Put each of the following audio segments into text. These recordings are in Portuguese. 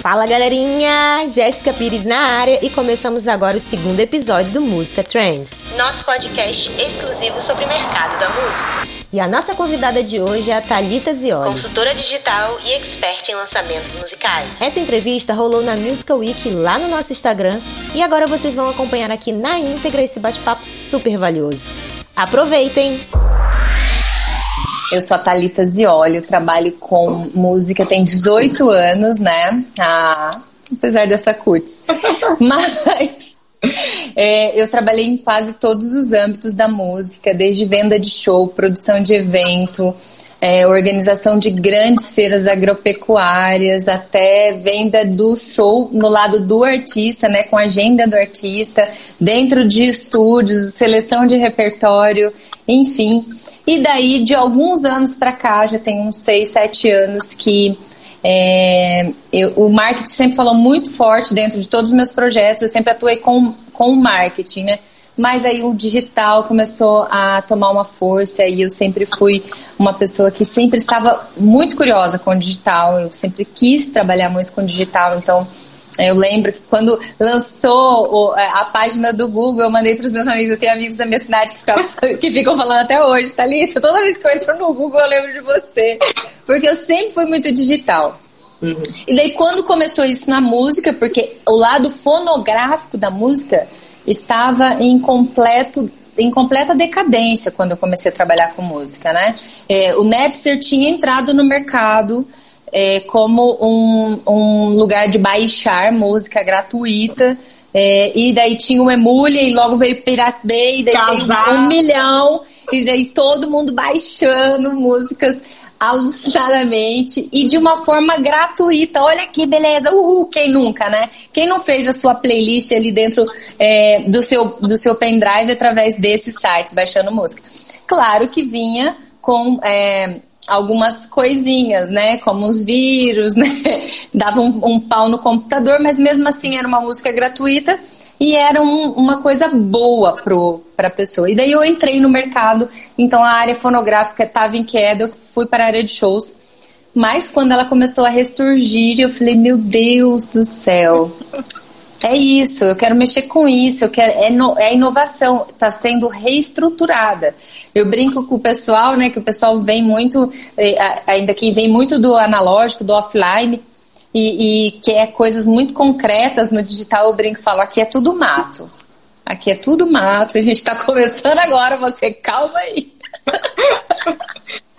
Fala galerinha, Jéssica Pires na área e começamos agora o segundo episódio do Música Trends. Nosso podcast exclusivo sobre o mercado da música. E a nossa convidada de hoje é a Thalita Zioli. Consultora digital e expert em lançamentos musicais. Essa entrevista rolou na Musical Week lá no nosso Instagram e agora vocês vão acompanhar aqui na íntegra esse bate-papo super valioso. Aproveitem! Eu sou a Thalita Zioli, eu trabalho com música tem 18 anos, né? Ah, apesar dessa cutis. Mas é, eu trabalhei em quase todos os âmbitos da música, desde venda de show, produção de evento, é, organização de grandes feiras agropecuárias, até venda do show no lado do artista, né, com a agenda do artista, dentro de estúdios, seleção de repertório, enfim. E daí, de alguns anos para cá, já tem uns 6, 7 anos que é, eu, o marketing sempre falou muito forte dentro de todos os meus projetos, eu sempre atuei com, com o marketing, né? Mas aí o digital começou a tomar uma força e eu sempre fui uma pessoa que sempre estava muito curiosa com o digital, eu sempre quis trabalhar muito com o digital, então eu lembro que quando lançou é, a página do Google, eu mandei para os meus amigos, eu tenho amigos da minha cidade que, ficam, que ficam falando até hoje, Thalita, toda vez que eu entro no Google eu lembro de você. Porque eu sempre fui muito digital. Uhum. E daí quando começou isso na música, porque o lado fonográfico da música estava em completo em completa decadência quando eu comecei a trabalhar com música, né? É, o Napster tinha entrado no mercado, é, como um, um lugar de baixar música gratuita. É, e daí tinha o Emule e logo veio Pirate Bay, e daí Casar. um milhão, e daí todo mundo baixando músicas alucinadamente e de uma forma gratuita. Olha que beleza, uhul, quem nunca, né? Quem não fez a sua playlist ali dentro é, do, seu, do seu pendrive através desses sites, baixando música? Claro que vinha com é, algumas coisinhas, né? Como os vírus, né? Dava um, um, pau no computador, mas mesmo assim era uma música gratuita e era um, uma coisa boa para a pessoa. E daí eu entrei no mercado, então a área fonográfica estava em queda, eu fui para a área de shows. Mas quando ela começou a ressurgir, eu falei, meu Deus do céu, é isso, eu quero mexer com isso, eu quero, é, no, é inovação, está sendo reestruturada. Eu brinco com o pessoal, né, que o pessoal vem muito, é, ainda quem vem muito do analógico, do offline, e, e quer coisas muito concretas no digital, eu brinco e falo, aqui é tudo mato. Aqui é tudo mato, a gente está começando agora, você calma aí.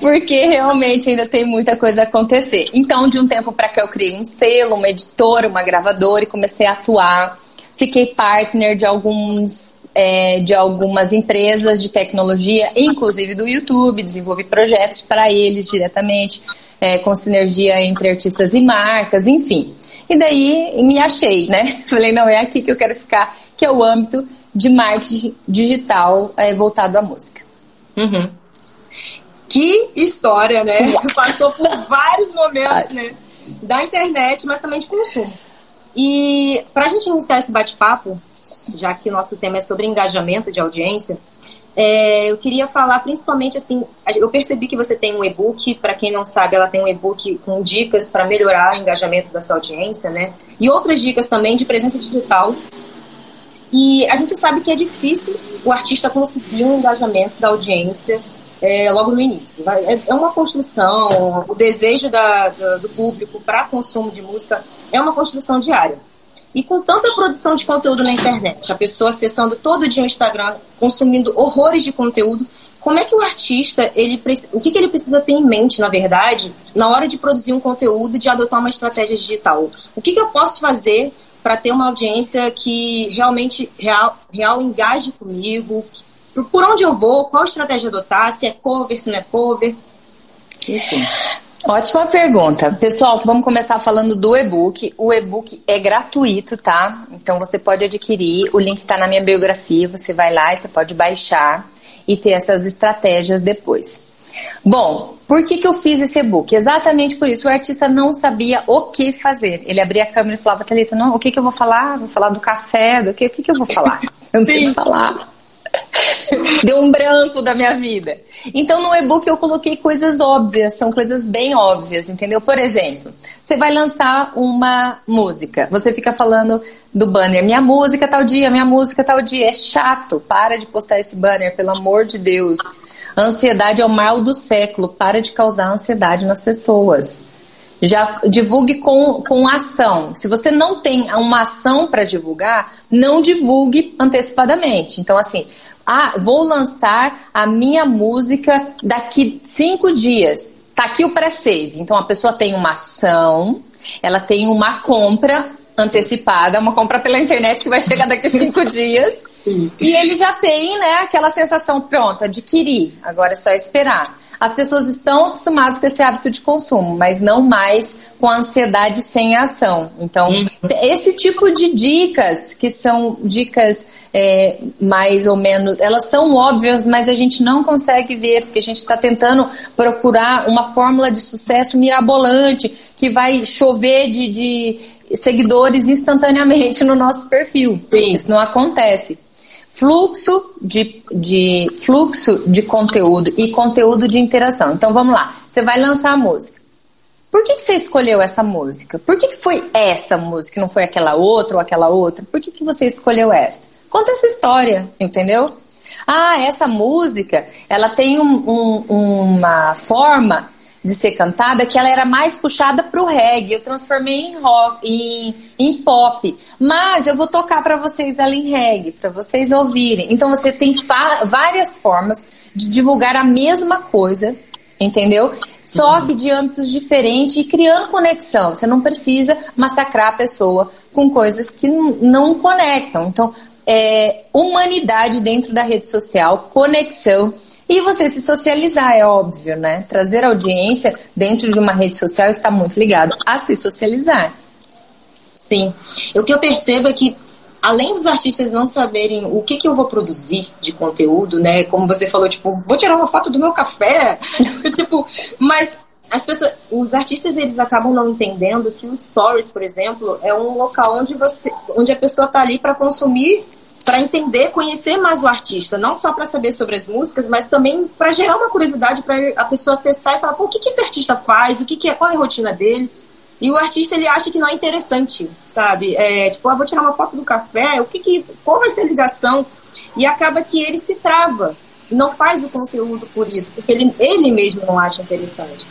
Porque realmente ainda tem muita coisa a acontecer. Então, de um tempo para cá, eu criei um selo, uma editora, uma gravadora e comecei a atuar. Fiquei partner de alguns é, de algumas empresas de tecnologia, inclusive do YouTube, desenvolvi projetos para eles diretamente, é, com sinergia entre artistas e marcas, enfim. E daí me achei, né? Falei, não, é aqui que eu quero ficar, que é o âmbito de marketing digital é, voltado à música. Uhum. Que história, né? Passou por vários momentos, né? Da internet, mas também de consumo. E para a gente iniciar esse bate-papo, já que o nosso tema é sobre engajamento de audiência, é, eu queria falar principalmente assim, eu percebi que você tem um e-book, para quem não sabe, ela tem um e-book com dicas para melhorar o engajamento da sua audiência, né? E outras dicas também de presença digital. E a gente sabe que é difícil o artista conseguir um engajamento da audiência é, logo no início. É, é uma construção, o desejo da, da, do público para consumo de música é uma construção diária. E com tanta produção de conteúdo na internet, a pessoa acessando todo dia o Instagram, consumindo horrores de conteúdo, como é que o artista, ele, o que, que ele precisa ter em mente, na verdade, na hora de produzir um conteúdo, de adotar uma estratégia digital? O que, que eu posso fazer para ter uma audiência que realmente real, real engaje comigo, por onde eu vou, qual estratégia adotar, se é cover, se não é cover. Enfim. Ótima pergunta. Pessoal, vamos começar falando do e-book. O e-book é gratuito, tá? Então você pode adquirir. O link está na minha biografia. Você vai lá e você pode baixar e ter essas estratégias depois. Bom, por que, que eu fiz esse e-book? Exatamente por isso. O artista não sabia o que fazer. Ele abria a câmera e falava, Thalita, não, o que, que eu vou falar? Vou falar do café, do que? O que, que eu vou falar? Eu não sei falar. Deu um branco da minha vida. Então no e-book eu coloquei coisas óbvias, são coisas bem óbvias, entendeu? Por exemplo, você vai lançar uma música, você fica falando do banner, minha música tal dia, minha música tal dia. É chato, para de postar esse banner, pelo amor de Deus. Ansiedade é o mal do século, para de causar ansiedade nas pessoas. Já divulgue com, com ação. Se você não tem uma ação para divulgar, não divulgue antecipadamente. Então, assim, ah, vou lançar a minha música daqui cinco dias. Tá aqui o pré-save. Então, a pessoa tem uma ação, ela tem uma compra antecipada, uma compra pela internet que vai chegar daqui cinco dias. E ele já tem, né, aquela sensação pronta, adquirir. Agora é só esperar. As pessoas estão acostumadas com esse hábito de consumo, mas não mais com a ansiedade sem ação. Então, uhum. esse tipo de dicas, que são dicas é, mais ou menos, elas são óbvias, mas a gente não consegue ver, porque a gente está tentando procurar uma fórmula de sucesso mirabolante, que vai chover de, de seguidores instantaneamente no nosso perfil. Sim. Isso não acontece. Fluxo de, de, fluxo de conteúdo e conteúdo de interação. Então vamos lá. Você vai lançar a música. Por que, que você escolheu essa música? Por que, que foi essa música, não foi aquela outra ou aquela outra? Por que, que você escolheu essa? Conta essa história, entendeu? Ah, essa música, ela tem um, um, uma forma de ser cantada que ela era mais puxada para o reggae. Eu transformei em rock, em, em pop. Mas eu vou tocar para vocês ela em reggae, para vocês ouvirem. Então você tem várias formas de divulgar a mesma coisa, entendeu? Só uhum. que de âmbitos diferentes e criando conexão. Você não precisa massacrar a pessoa com coisas que não conectam. Então, é, humanidade dentro da rede social, conexão e você se socializar, é óbvio, né? Trazer audiência dentro de uma rede social está muito ligado a se socializar. Sim. O que eu percebo é que além dos artistas não saberem o que, que eu vou produzir de conteúdo, né? Como você falou, tipo, vou tirar uma foto do meu café, tipo, mas as pessoas, os artistas eles acabam não entendendo que o stories, por exemplo, é um local onde você, onde a pessoa está ali para consumir para entender, conhecer mais o artista, não só para saber sobre as músicas, mas também para gerar uma curiosidade para a pessoa acessar e falar, pô, o que, que esse artista faz, o que, que é, qual é a rotina dele. E o artista ele acha que não é interessante, sabe? É, tipo, ah, vou tirar uma foto do café, o que que é isso? Qual vai ser a ligação? E acaba que ele se trava, não faz o conteúdo por isso, porque ele, ele mesmo não acha interessante.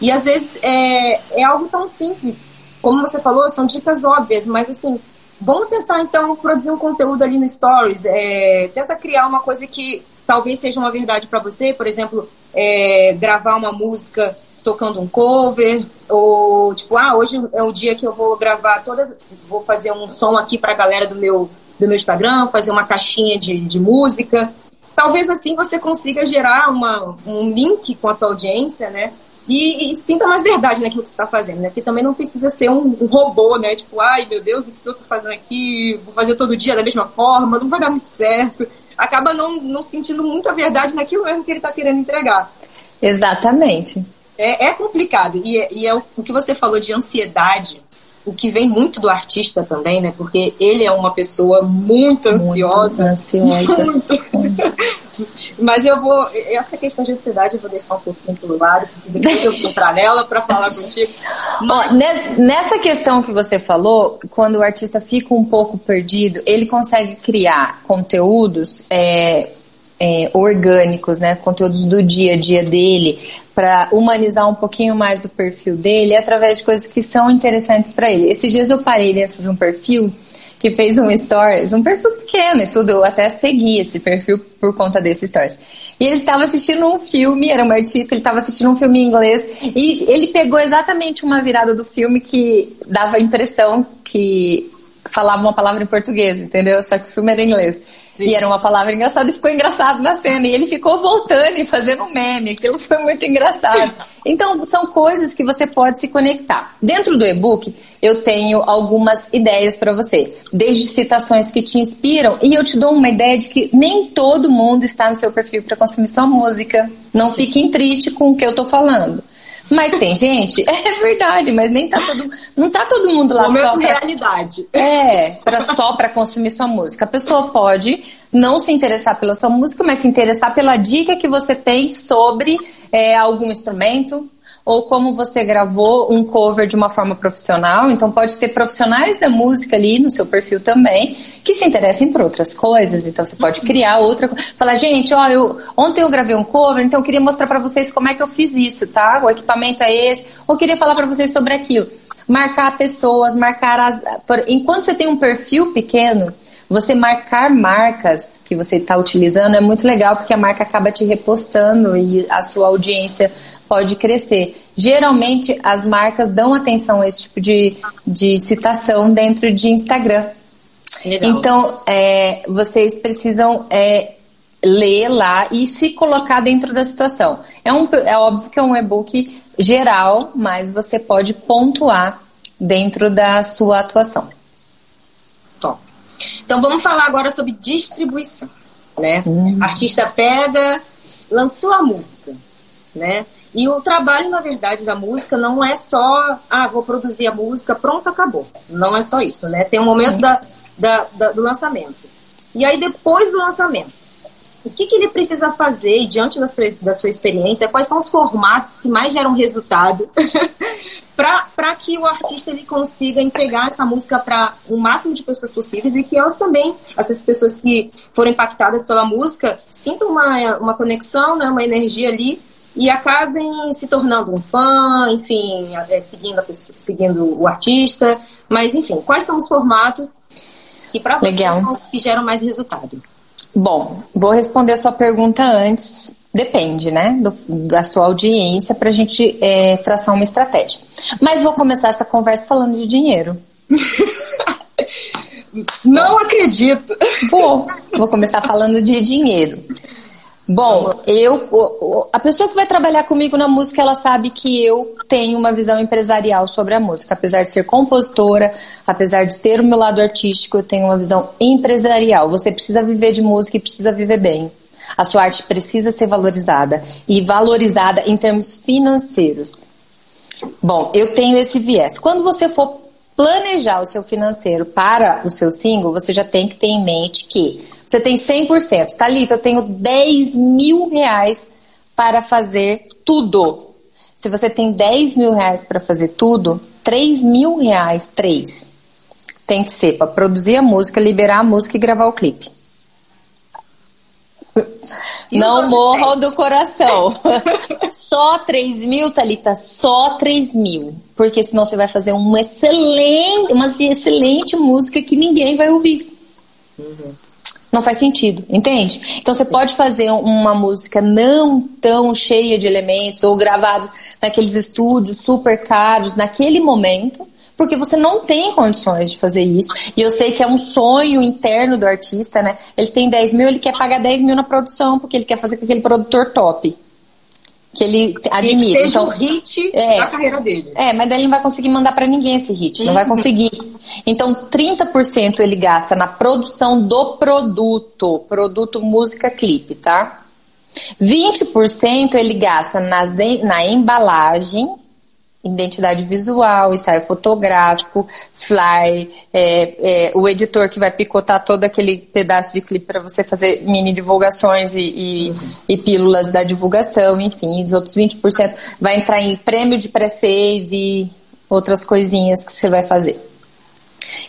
E às vezes é, é algo tão simples, como você falou, são dicas óbvias, mas assim, Vamos tentar, então, produzir um conteúdo ali no Stories. É, tenta criar uma coisa que talvez seja uma verdade para você. Por exemplo, é, gravar uma música tocando um cover. Ou, tipo, ah, hoje é o dia que eu vou gravar todas... Vou fazer um som aqui para a galera do meu, do meu Instagram, fazer uma caixinha de, de música. Talvez assim você consiga gerar uma, um link com a tua audiência, né? E, e, sinta mais verdade naquilo que você está fazendo, né? Porque também não precisa ser um, um, robô, né? Tipo, ai meu Deus, o que eu estou fazendo aqui? Vou fazer todo dia da mesma forma, não vai dar muito certo. Acaba não, não sentindo muita verdade naquilo mesmo que ele está querendo entregar. Exatamente. É, é complicado. E, e é o, o que você falou de ansiedade o que vem muito do artista também, né? Porque ele é uma pessoa muito ansiosa. Muito ansiosa. Muito. Mas eu vou. Essa questão de ansiedade eu vou deixar um pouquinho pelo lado, porque depois eu vou entrar nela para falar contigo. Mas... nessa questão que você falou, quando o artista fica um pouco perdido, ele consegue criar conteúdos. É, é, orgânicos, né, conteúdos do dia a dia dele, para humanizar um pouquinho mais o perfil dele através de coisas que são interessantes para ele. Esses dias eu parei dentro de um perfil que fez um stories, um perfil pequeno e tudo, eu até segui esse perfil por conta desse stories. E ele estava assistindo um filme, era um artista, ele estava assistindo um filme em inglês e ele pegou exatamente uma virada do filme que dava a impressão que falava uma palavra em português, entendeu? Só que o filme era em inglês. Sim. E era uma palavra engraçada e ficou engraçado na cena. E ele ficou voltando e fazendo um meme. Aquilo foi muito engraçado. Então, são coisas que você pode se conectar. Dentro do e-book, eu tenho algumas ideias para você. Desde citações que te inspiram. E eu te dou uma ideia de que nem todo mundo está no seu perfil para consumir sua música. Não fiquem tristes com o que eu tô falando. Mas tem gente, é verdade, mas nem tá todo, não tá todo mundo lá Momento só pra, realidade. é, pra, só para consumir sua música. A pessoa pode não se interessar pela sua música, mas se interessar pela dica que você tem sobre é, algum instrumento, ou como você gravou um cover de uma forma profissional. Então pode ter profissionais da música ali no seu perfil também que se interessem por outras coisas. Então você pode criar outra coisa. Falar, gente, ó, eu, ontem eu gravei um cover, então eu queria mostrar para vocês como é que eu fiz isso, tá? O equipamento é esse. Ou queria falar para vocês sobre aquilo. Marcar pessoas, marcar as. Por, enquanto você tem um perfil pequeno, você marcar marcas que você está utilizando é muito legal porque a marca acaba te repostando e a sua audiência pode crescer. Geralmente, as marcas dão atenção a esse tipo de, de citação dentro de Instagram. Legal. Então, é, vocês precisam é, ler lá e se colocar dentro da situação. É, um, é óbvio que é um e-book geral, mas você pode pontuar dentro da sua atuação. Top. Então vamos falar agora sobre distribuição, né? Hum. Artista pega, lançou a música, né? E o trabalho, na verdade, da música não é só, ah, vou produzir a música, pronto, acabou. Não é só isso, né? Tem um momento da, da, da- do lançamento. E aí, depois do lançamento, o que, que ele precisa fazer diante da sua, da sua experiência, quais são os formatos que mais geram resultado para que o artista ele consiga entregar essa música para o máximo de pessoas possíveis e que elas também, essas pessoas que foram impactadas pela música, sintam uma, uma conexão, né, uma energia ali e acabem se tornando um fã, enfim, é, seguindo, pessoa- seguindo o artista. Mas, enfim, quais são os formatos que para vocês Legal. são os que geram mais resultado? Bom, vou responder a sua pergunta antes. Depende, né, do- da sua audiência para a gente é, traçar uma estratégia. Mas vou começar essa conversa falando de dinheiro. Não acredito! Vou, vou começar falando de dinheiro. Bom, eu, a pessoa que vai trabalhar comigo na música, ela sabe que eu tenho uma visão empresarial sobre a música. Apesar de ser compositora, apesar de ter o meu lado artístico, eu tenho uma visão empresarial. Você precisa viver de música e precisa viver bem. A sua arte precisa ser valorizada e valorizada em termos financeiros. Bom, eu tenho esse viés. Quando você for planejar o seu financeiro para o seu single, você já tem que ter em mente que você tem 100%. Thalita, eu tenho 10 mil reais para fazer tudo. Se você tem 10 mil reais para fazer tudo, 3 mil reais, 3, tem que ser para produzir a música, liberar a música e gravar o clipe. E Não morram do coração. só 3 mil, Thalita, só 3 mil. Porque senão você vai fazer uma excelente, uma excelente música que ninguém vai ouvir. Não faz sentido, entende? Então você pode fazer uma música não tão cheia de elementos ou gravados naqueles estúdios super caros naquele momento, porque você não tem condições de fazer isso. E eu sei que é um sonho interno do artista, né? Ele tem 10 mil, ele quer pagar 10 mil na produção, porque ele quer fazer com aquele produtor top. Que ele admira. Que seja Então, o hit É. da carreira dele. é, mas daí ele não vai conseguir mandar pra ninguém esse hit, não vai conseguir. Então, 30% ele gasta na produção do produto, produto música clipe, tá? 20% ele gasta nas, na embalagem, identidade visual, ensaio fotográfico, flyer, é, é, o editor que vai picotar todo aquele pedaço de clipe para você fazer mini divulgações e, e, e pílulas da divulgação, enfim, os outros 20% vai entrar em prêmio de pré-save, outras coisinhas que você vai fazer.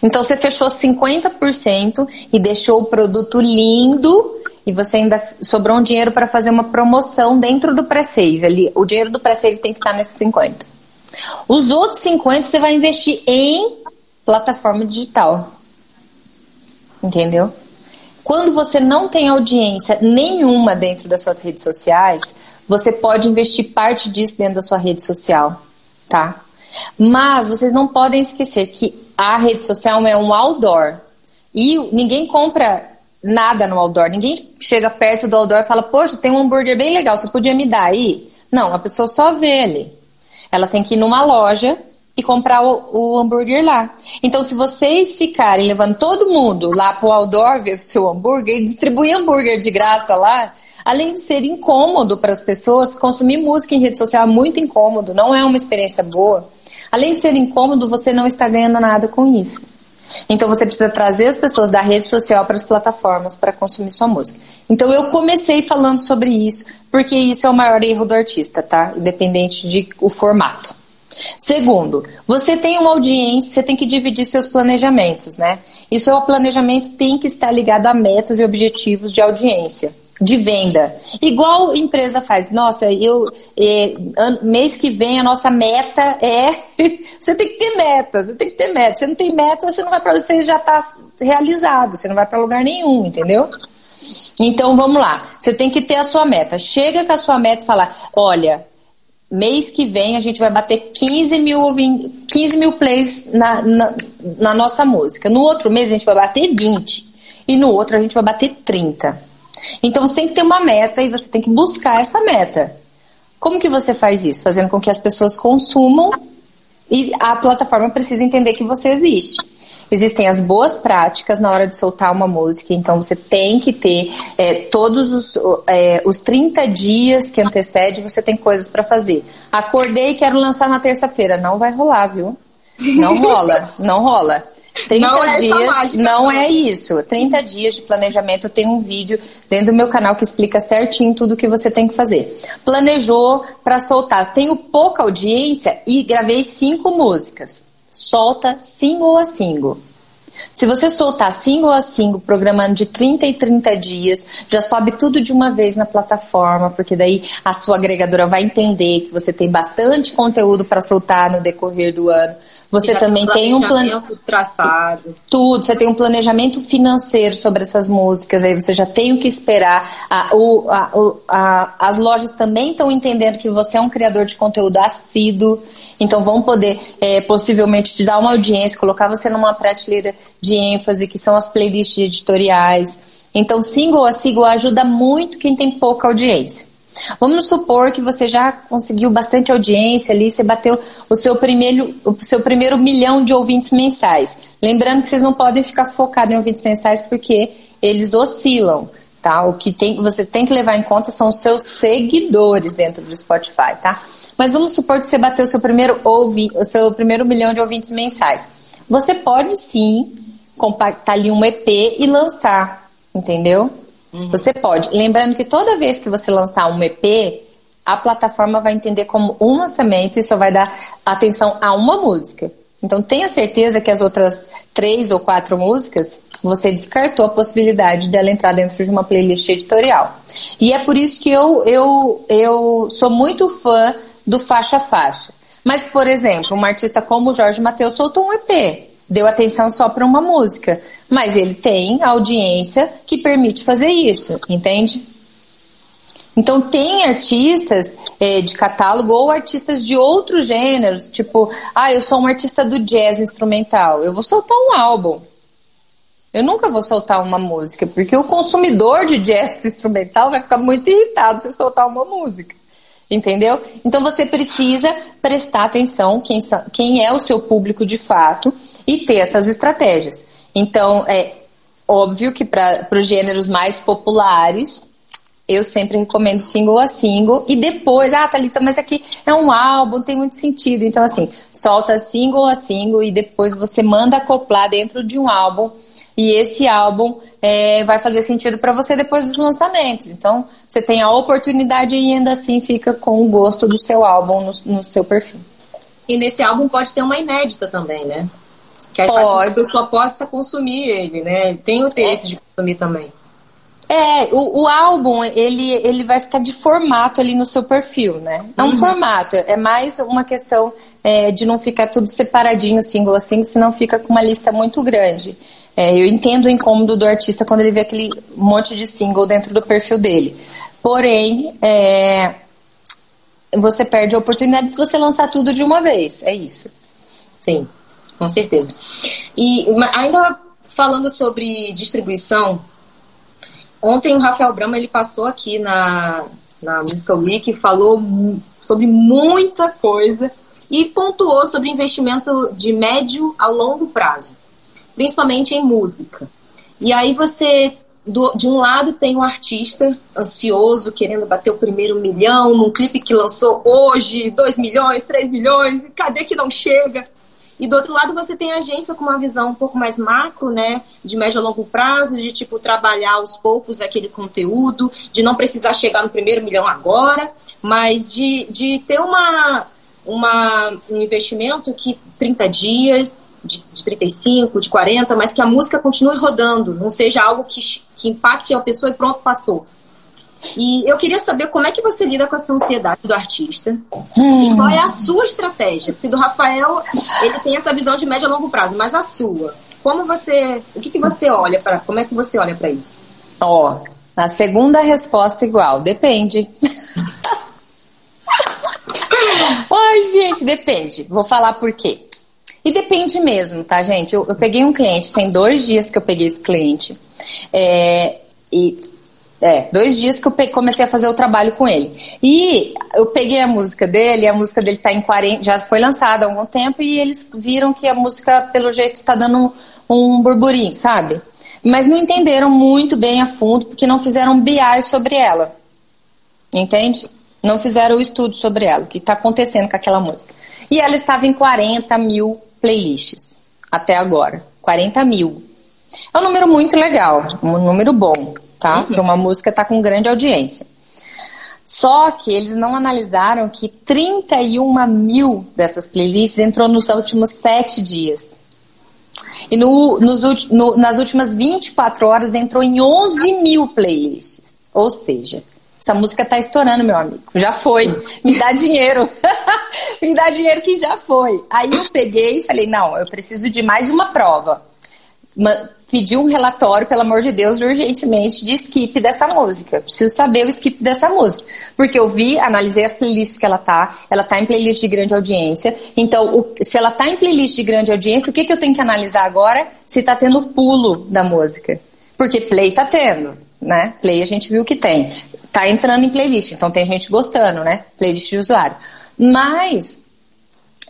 Então você fechou 50% e deixou o produto lindo e você ainda sobrou um dinheiro para fazer uma promoção dentro do pré-save. O dinheiro do pré-save tem que estar nesses 50. Os outros 50 você vai investir em plataforma digital. Entendeu? Quando você não tem audiência nenhuma dentro das suas redes sociais, você pode investir parte disso dentro da sua rede social, tá? Mas vocês não podem esquecer que a rede social é um outdoor. E ninguém compra nada no outdoor. Ninguém chega perto do outdoor e fala, poxa, tem um hambúrguer bem legal, você podia me dar aí? Não, a pessoa só vê ali. Ela tem que ir numa loja e comprar o, o hambúrguer lá. Então, se vocês ficarem levando todo mundo lá pro outdoor ver o seu hambúrguer e distribuir hambúrguer de graça lá, Além de ser incômodo para as pessoas, consumir música em rede social é muito incômodo, não é uma experiência boa. Além de ser incômodo, você não está ganhando nada com isso. Então você precisa trazer as pessoas da rede social para as plataformas para consumir sua música. Então eu comecei falando sobre isso, porque isso é o maior erro do artista, tá? Independente de o formato. Segundo, você tem uma audiência, você tem que dividir seus planejamentos, né? E seu planejamento tem que estar ligado a metas e objetivos de audiência, de venda. Igual empresa faz. Nossa, eu é, mês que vem a nossa meta é. você tem que ter meta, você tem que ter meta. Você não tem meta, você não vai para você já está realizado, você não vai para lugar nenhum, entendeu? Então vamos lá. Você tem que ter a sua meta. Chega com a sua meta e fala: olha, mês que vem a gente vai bater 15 mil, 15 mil plays na, na, na, nossa música. No outro mês a gente vai bater 20. E no outro a gente vai bater 30. Então você tem que ter uma meta e você tem que buscar essa meta. Como que você faz isso? Fazendo com que as pessoas consumam e a plataforma precisa entender que você existe. Existem as boas práticas na hora de soltar uma música, então você tem que ter é, todos os, é, os 30 dias que antecede, você tem coisas para fazer. Acordei e quero lançar na terça-feira. Não vai rolar, viu? Não rola, não rola. 30 não é dias, mágica, não é isso. 30 dias de planejamento, eu tenho um vídeo dentro do meu canal que explica certinho tudo o que você tem que fazer. Planejou para soltar. Tenho pouca audiência e gravei cinco músicas solta single a single. Se você soltar single a single, programando de 30 em 30 dias, já sobe tudo de uma vez na plataforma, porque daí a sua agregadora vai entender que você tem bastante conteúdo para soltar no decorrer do ano. Você também tem um planejamento traçado. Tudo, você tem um planejamento financeiro sobre essas músicas, aí você já tem o que esperar. A, o, a, o, a, as lojas também estão entendendo que você é um criador de conteúdo assíduo, então vão poder é, possivelmente te dar uma audiência, colocar você numa prateleira de ênfase, que são as playlists editoriais. Então, single a single ajuda muito quem tem pouca audiência. Vamos supor que você já conseguiu bastante audiência ali, você bateu o seu primeiro, o seu primeiro milhão de ouvintes mensais. Lembrando que vocês não podem ficar focados em ouvintes mensais porque eles oscilam, tá? O que tem, você tem que levar em conta são os seus seguidores dentro do Spotify, tá? Mas vamos supor que você bateu o seu primeiro ouvi, o seu primeiro milhão de ouvintes mensais. Você pode sim compactar ali um EP e lançar, entendeu? Uhum. Você pode. Lembrando que toda vez que você lançar um EP, a plataforma vai entender como um lançamento e só vai dar atenção a uma música. Então tenha certeza que as outras três ou quatro músicas você descartou a possibilidade dela entrar dentro de uma playlist editorial. E é por isso que eu, eu, eu sou muito fã do faixa faixa. Mas, por exemplo, uma artista como o Jorge Mateus soltou um EP deu atenção só para uma música. Mas ele tem audiência que permite fazer isso, entende? Então tem artistas é, de catálogo ou artistas de outros gêneros, tipo, ah, eu sou um artista do jazz instrumental, eu vou soltar um álbum. Eu nunca vou soltar uma música, porque o consumidor de jazz instrumental vai ficar muito irritado se soltar uma música. Entendeu? Então você precisa prestar atenção quem, quem é o seu público de fato e ter essas estratégias. Então, é óbvio que para os gêneros mais populares, eu sempre recomendo single a single e depois, ah, Thalita, mas aqui é um álbum, tem muito sentido. Então, assim, solta single a single e depois você manda acoplar dentro de um álbum e esse álbum é, vai fazer sentido para você depois dos lançamentos. Então, você tem a oportunidade e ainda assim fica com o gosto do seu álbum no, no seu perfil. E nesse álbum pode ter uma inédita também, né? Que aí Pode. que a pessoa possa consumir ele, né? Tem o interesse é. de consumir também. É, o, o, álbum, ele, ele vai ficar de formato ali no seu perfil, né? É um uhum. formato, é mais uma questão é, de não ficar tudo separadinho, single a single, senão fica com uma lista muito grande. É, eu entendo o incômodo do artista quando ele vê aquele monte de single dentro do perfil dele. Porém, é, você perde a oportunidade se você lançar tudo de uma vez, é isso. Sim com certeza. E ainda falando sobre distribuição, ontem o Rafael Brama ele passou aqui na, na Musical Week e falou sobre muita coisa e pontuou sobre investimento de médio a longo prazo, principalmente em música. E aí você do, de um lado tem um artista ansioso, querendo bater o primeiro milhão, num clipe que lançou hoje, 2 milhões, 3 milhões, e cadê que não chega? E do outro lado você tem a agência com uma visão um pouco mais macro, né? De médio a longo prazo, de tipo trabalhar aos poucos aquele conteúdo, de não precisar chegar no primeiro milhão agora, mas de, de ter uma, uma, um investimento que 30 dias, de, de 35, de 40, mas que a música continue rodando, não seja algo que, que impacte a pessoa e pronto, passou. E eu queria saber como é que você lida com essa ansiedade do artista hum. e qual é a sua estratégia. Porque do Rafael, ele tem essa visão de médio a longo prazo, mas a sua, como você, o que, que você olha para, como é que você olha para isso? Ó, oh, a segunda resposta igual, depende. Ai, gente, depende. Vou falar por quê. E depende mesmo, tá, gente? Eu, eu peguei um cliente, tem dois dias que eu peguei esse cliente. É, e é, dois dias que eu comecei a fazer o trabalho com ele. E eu peguei a música dele, a música dele tá em 40, já foi lançada há algum tempo, e eles viram que a música, pelo jeito, tá dando um, um burburinho, sabe? Mas não entenderam muito bem a fundo, porque não fizeram BI sobre ela. Entende? Não fizeram o estudo sobre ela, o que está acontecendo com aquela música. E ela estava em 40 mil playlists até agora. 40 mil. É um número muito legal, um número bom tá? Uhum. Para uma música tá com grande audiência. Só que eles não analisaram que 31 mil dessas playlists entrou nos últimos sete dias. E no, nos, no, nas últimas 24 horas entrou em 11 mil playlists. Ou seja, essa música tá estourando, meu amigo. Já foi. Me dá dinheiro. Me dá dinheiro que já foi. Aí eu peguei e falei, não, eu preciso de mais uma prova pedir um relatório, pelo amor de Deus, urgentemente, de skip dessa música. Preciso saber o skip dessa música. Porque eu vi, analisei as playlists que ela tá, ela tá em playlist de grande audiência. Então, o, se ela tá em playlist de grande audiência, o que, que eu tenho que analisar agora? Se tá tendo pulo da música. Porque play tá tendo, né? Play a gente viu que tem. Tá entrando em playlist, então tem gente gostando, né? Playlist de usuário. Mas,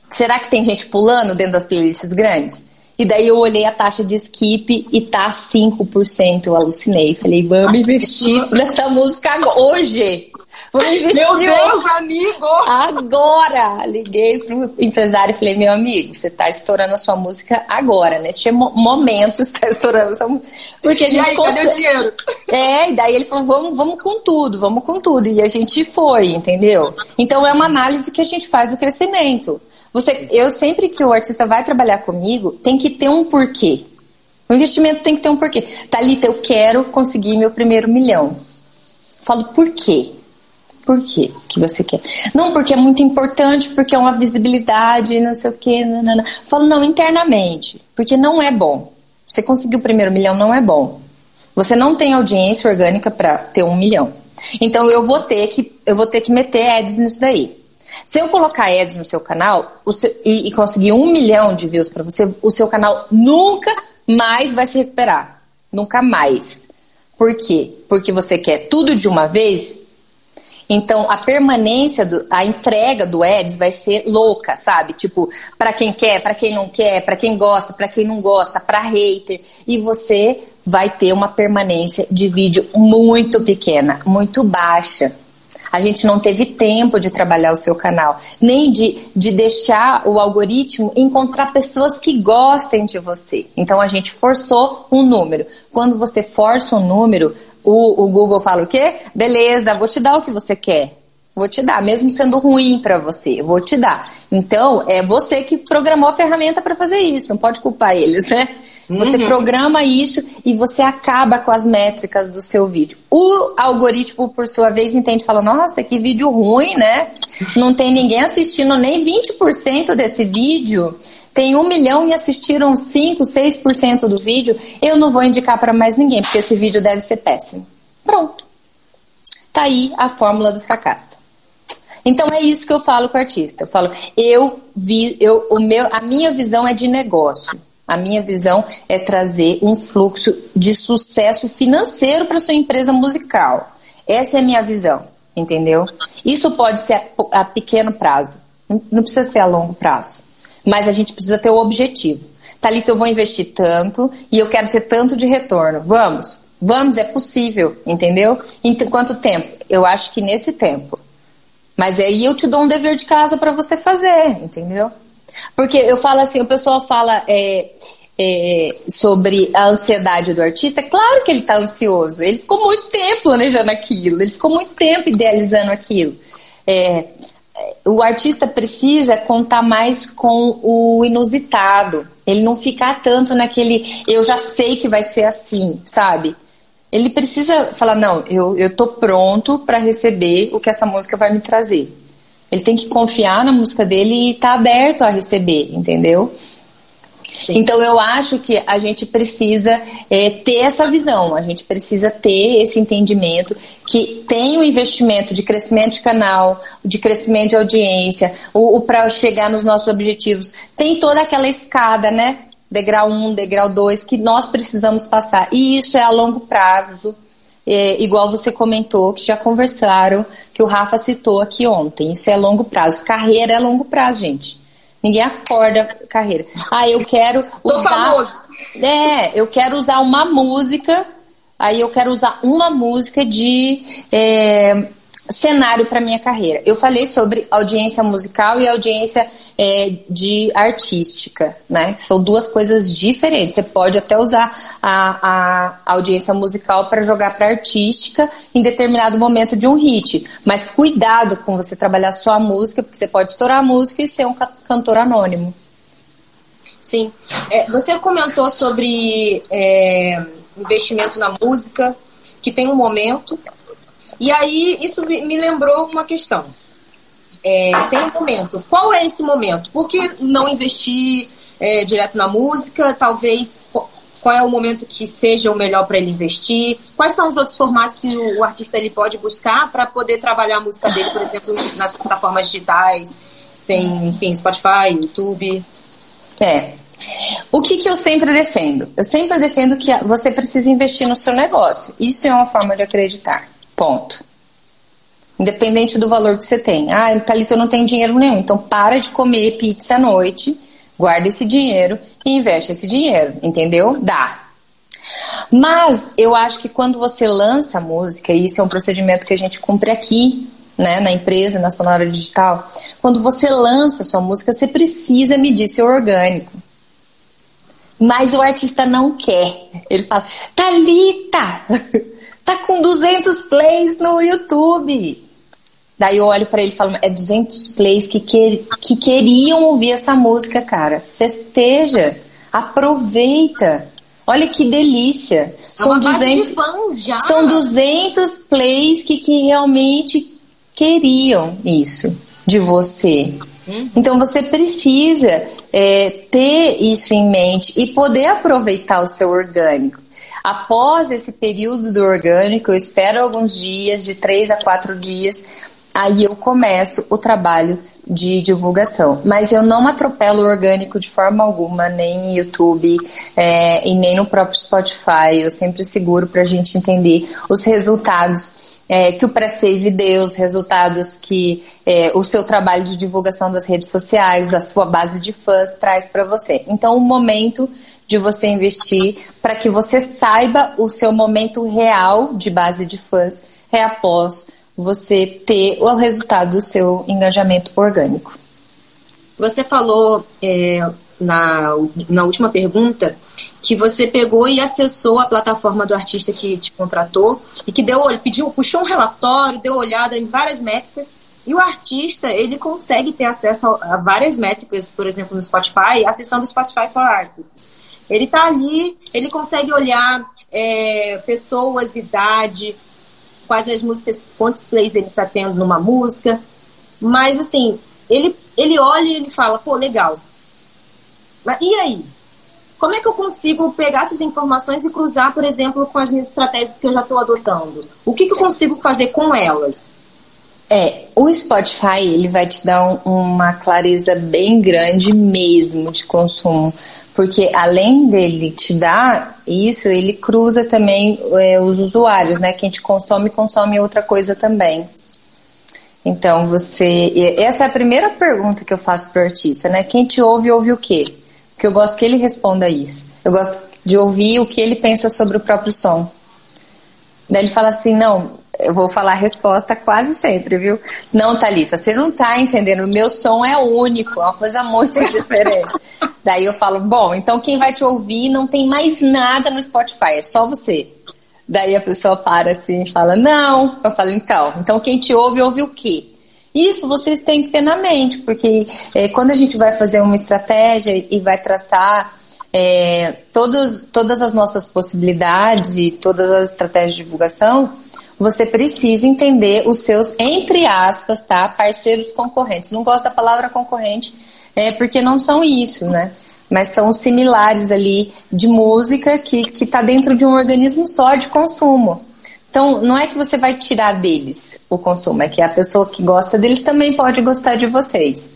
será que tem gente pulando dentro das playlists grandes? E daí eu olhei a taxa de skip e tá 5%. Eu alucinei. Falei, vamos investir nessa música hoje. Meu Deus, amigo! Agora! Liguei pro empresário e falei, meu amigo, você tá estourando a sua música agora, neste momento você tá estourando essa música. Porque a gente consegue... É, e daí ele falou, vamos, vamos com tudo, vamos com tudo. E a gente foi, entendeu? Então é uma análise que a gente faz do crescimento. Você, eu sempre que o artista vai trabalhar comigo, tem que ter um porquê. O investimento tem que ter um porquê. Thalita, eu quero conseguir meu primeiro milhão. Falo, por quê? Por quê que você quer? Não, porque é muito importante, porque é uma visibilidade, não sei o quê. Não. Falo, não, internamente. Porque não é bom. Você conseguir o primeiro milhão não é bom. Você não tem audiência orgânica para ter um milhão. Então eu vou ter que eu vou ter que meter ads nisso daí. Se eu colocar ads no seu canal seu, e, e, conseguir um milhão de views para você, o seu canal nunca mais vai se recuperar. Nunca mais. Por quê? Porque você quer tudo de uma vez. Então a permanência, do, a entrega do ads vai ser louca, sabe? Tipo, para quem quer, para quem não quer, para quem gosta, para quem não gosta, para hater. E você vai ter uma permanência de vídeo muito pequena, muito baixa. A gente não teve tempo de trabalhar o seu canal, nem de, de deixar o algoritmo encontrar pessoas que gostem de você. Então a gente forçou um número. Quando você força um número, o, o Google fala o quê? Beleza, vou te dar o que você quer. Vou te dar, mesmo sendo ruim para você, vou te dar. Então, é você que programou a ferramenta para fazer isso, não pode culpar eles, né? Você uhum. programa isso e você acaba com as métricas do seu vídeo. O algoritmo, por sua vez, entende e fala: nossa, que vídeo ruim, né? Não tem ninguém assistindo nem 20% desse vídeo. Tem um milhão e assistiram 5, 6% do vídeo. Eu não vou indicar para mais ninguém, porque esse vídeo deve ser péssimo. Pronto. Tá aí a fórmula do fracasso. Então é isso que eu falo com o artista. Eu falo, eu vi, eu, o meu, a minha visão é de negócio. A minha visão é trazer um fluxo de sucesso financeiro para sua empresa musical. Essa é a minha visão, entendeu? Isso pode ser a, a pequeno prazo, não precisa ser a longo prazo. Mas a gente precisa ter o objetivo. Thalita, eu vou investir tanto e eu quero ter tanto de retorno. Vamos, Vamos, é possível, entendeu? Em quanto tempo? Eu acho que nesse tempo. Mas aí eu te dou um dever de casa para você fazer, entendeu? Porque eu falo assim, o pessoal fala é, é, sobre a ansiedade do artista. Claro que ele está ansioso. Ele ficou muito tempo planejando aquilo. Ele ficou muito tempo idealizando aquilo. É, o artista precisa contar mais com o inusitado. Ele não ficar tanto naquele eu já sei que vai ser assim, sabe? ele precisa falar, não, eu, eu tô pronto para receber o que essa música vai me trazer. Ele tem que confiar na música dele e estar tá aberto a receber, entendeu? Então eu acho que a gente precisa é, ter essa visão, a gente precisa ter esse entendimento que tem o um investimento de crescimento de canal, de crescimento de audiência, o, o para chegar nos nossos objetivos, tem toda aquela escada, né? degrau 1, degrau 2, que nós precisamos passar. E isso é a longo prazo, é, igual você comentou, que já conversaram, que o Rafa citou aqui ontem. Isso é longo prazo. Carreira é longo prazo, gente. Ninguém acorda carreira. Ah, eu quero usar. É, eu quero usar uma música. Aí eu quero usar uma música de é, cenário para minha carreira. Eu falei sobre audiência musical e audiência é, de artística, né? São duas coisas diferentes. Você pode até usar a, a audiência musical para jogar para artística em determinado momento de um hit, mas cuidado com você trabalhar só a música, porque você pode estourar a música e ser um cantor anônimo. Sim. É, você comentou sobre é, investimento na música, que tem um momento e aí, isso me lembrou uma questão. É, tem um momento. Qual é esse momento? Por que não investir é, direto na música? Talvez qual é o momento que seja o melhor para ele investir? Quais são os outros formatos que o, o artista ele pode buscar para poder trabalhar a música dele, por exemplo, nas plataformas digitais? Tem, enfim, Spotify, YouTube. É. O que, que eu sempre defendo? Eu sempre defendo que você precisa investir no seu negócio. Isso é uma forma de acreditar. Ponto. Independente do valor que você tem. Ah, Thalita, eu não tenho dinheiro nenhum. Então para de comer pizza à noite, guarda esse dinheiro e investe esse dinheiro, entendeu? Dá. Mas eu acho que quando você lança a música, e isso é um procedimento que a gente cumpre aqui, né, na empresa, na Sonora Digital, quando você lança a sua música, você precisa medir seu orgânico. Mas o artista não quer. Ele fala, Thalita! Tá com 200 plays no YouTube. Daí eu olho para ele e falo, é 200 plays que, que, que queriam ouvir essa música, cara. Festeja, aproveita. Olha que delícia. É são, 200, fãs já. são 200 plays que, que realmente queriam isso de você. Uhum. Então você precisa é, ter isso em mente e poder aproveitar o seu orgânico. Após esse período do orgânico, eu espero alguns dias, de três a quatro dias, aí eu começo o trabalho de divulgação. Mas eu não atropelo o orgânico de forma alguma, nem no YouTube é, e nem no próprio Spotify. Eu sempre seguro para a gente entender os resultados é, que o pré-save deu, os resultados que é, o seu trabalho de divulgação das redes sociais, a sua base de fãs traz para você. Então, o momento de você investir para que você saiba o seu momento real de base de fãs é após você ter o resultado do seu engajamento orgânico. Você falou é, na, na última pergunta que você pegou e acessou a plataforma do artista que te contratou e que deu, pediu, puxou um relatório, deu olhada em várias métricas e o artista ele consegue ter acesso a várias métricas, por exemplo, no Spotify, acessando o Spotify for Artists. Ele está ali, ele consegue olhar é, pessoas, idade, quais as músicas, quantos plays ele está tendo numa música. Mas assim, ele, ele olha e ele fala, pô, legal. Mas e aí? Como é que eu consigo pegar essas informações e cruzar, por exemplo, com as minhas estratégias que eu já estou adotando? O que, que eu consigo fazer com elas? É, o Spotify ele vai te dar um, uma clareza bem grande mesmo de consumo, porque além dele te dar isso, ele cruza também é, os usuários, né? Quem te consome, consome outra coisa também. Então você, essa é a primeira pergunta que eu faço pro artista, né? Quem te ouve, ouve o quê? Porque eu gosto que ele responda isso. Eu gosto de ouvir o que ele pensa sobre o próprio som. Daí ele fala assim: não, eu vou falar a resposta quase sempre, viu? Não, Thalita, você não tá entendendo. O meu som é único, é uma coisa muito diferente. Daí eu falo: bom, então quem vai te ouvir não tem mais nada no Spotify, é só você. Daí a pessoa para assim e fala: não. Eu falo: então, então quem te ouve, ouve o quê? Isso vocês têm que ter na mente, porque é, quando a gente vai fazer uma estratégia e vai traçar é, todos, todas as nossas possibilidades todas as estratégias de divulgação, você precisa entender os seus, entre aspas, tá, parceiros concorrentes. Não gosto da palavra concorrente, é, porque não são isso, né? Mas são similares ali de música que está dentro de um organismo só de consumo. Então, não é que você vai tirar deles o consumo, é que a pessoa que gosta deles também pode gostar de vocês.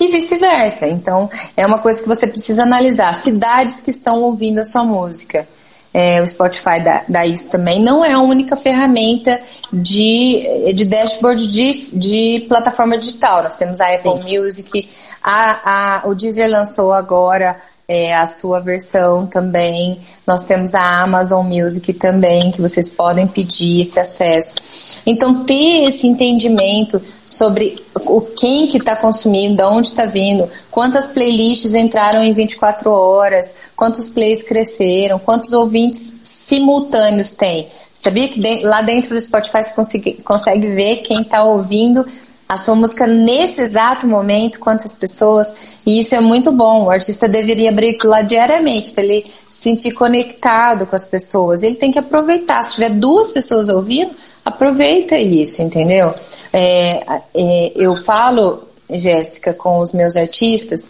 E vice-versa. Então, é uma coisa que você precisa analisar. Cidades que estão ouvindo a sua música. É, o Spotify dá, dá, isso também. Não é a única ferramenta de, de dashboard de, de plataforma digital. Nós temos a Apple Sim. Music, a, a, o Deezer lançou agora é, a sua versão também. Nós temos a Amazon Music também, que vocês podem pedir esse acesso. Então, ter esse entendimento sobre o quem que está consumindo, de onde está vindo, quantas playlists entraram em 24 horas, quantos plays cresceram, quantos ouvintes simultâneos tem. Sabia que de, lá dentro do Spotify você consegue, consegue ver quem está ouvindo a sua música nesse exato momento, quantas pessoas, e isso é muito bom. O artista deveria abrir lá diariamente para ele se sentir conectado com as pessoas. Ele tem que aproveitar. Se tiver duas pessoas ouvindo, aproveita isso, entendeu? É, é, eu falo, Jéssica, com os meus artistas,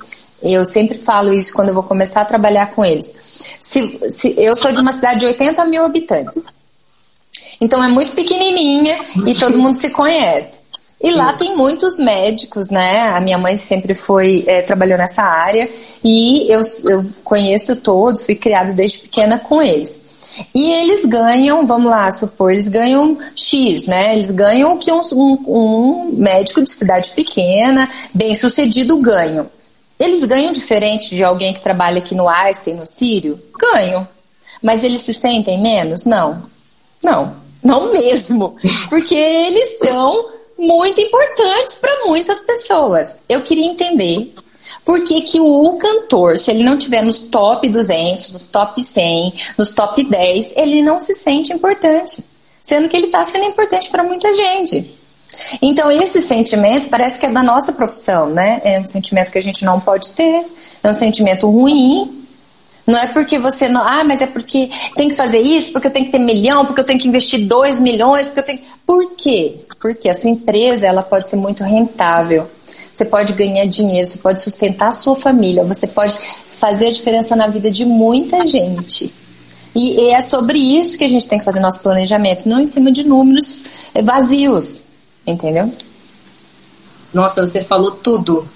eu sempre falo isso quando eu vou começar a trabalhar com eles. Se, se, eu sou de uma cidade de 80 mil habitantes. Então é muito pequenininha e todo mundo se conhece. E lá tem muitos médicos, né? A minha mãe sempre foi, é, trabalhou nessa área e eu, eu conheço todos, fui criada desde pequena com eles. E eles ganham, vamos lá, supor, eles ganham X, né? Eles ganham o que um, um, um médico de cidade pequena, bem sucedido, ganham. Eles ganham diferente de alguém que trabalha aqui no Einstein, no Sírio? Ganham. Mas eles se sentem menos? Não. Não. Não mesmo. Porque eles são muito importantes para muitas pessoas. Eu queria entender por que, que o cantor, se ele não tiver nos top 200, nos top 100, nos top 10, ele não se sente importante, sendo que ele está sendo importante para muita gente. Então esse sentimento parece que é da nossa profissão, né? É um sentimento que a gente não pode ter, é um sentimento ruim. Não é porque você não, ah, mas é porque tem que fazer isso, porque eu tenho que ter milhão, porque eu tenho que investir dois milhões, porque eu tenho. Por quê? Porque a sua empresa ela pode ser muito rentável. Você pode ganhar dinheiro, você pode sustentar a sua família, você pode fazer a diferença na vida de muita gente. E é sobre isso que a gente tem que fazer nosso planejamento, não em cima de números vazios, entendeu? Nossa, você falou tudo.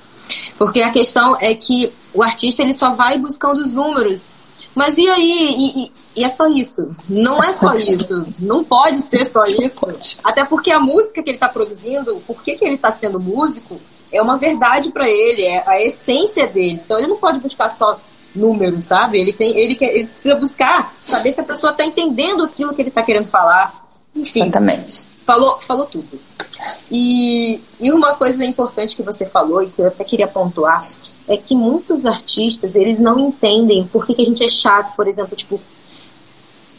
Porque a questão é que o artista ele só vai buscando os números. Mas e aí? E, e é só isso. Não é só isso. Não pode ser só isso. Até porque a música que ele está produzindo, por que, que ele está sendo músico, é uma verdade para ele, é a essência dele. Então ele não pode buscar só números, sabe? Ele, tem, ele, quer, ele precisa buscar saber se a pessoa está entendendo aquilo que ele está querendo falar. Enfim, Exatamente. Falou, falou tudo. E, e uma coisa importante que você falou e que eu até queria pontuar é que muitos artistas, eles não entendem por que, que a gente é chato, por exemplo, tipo,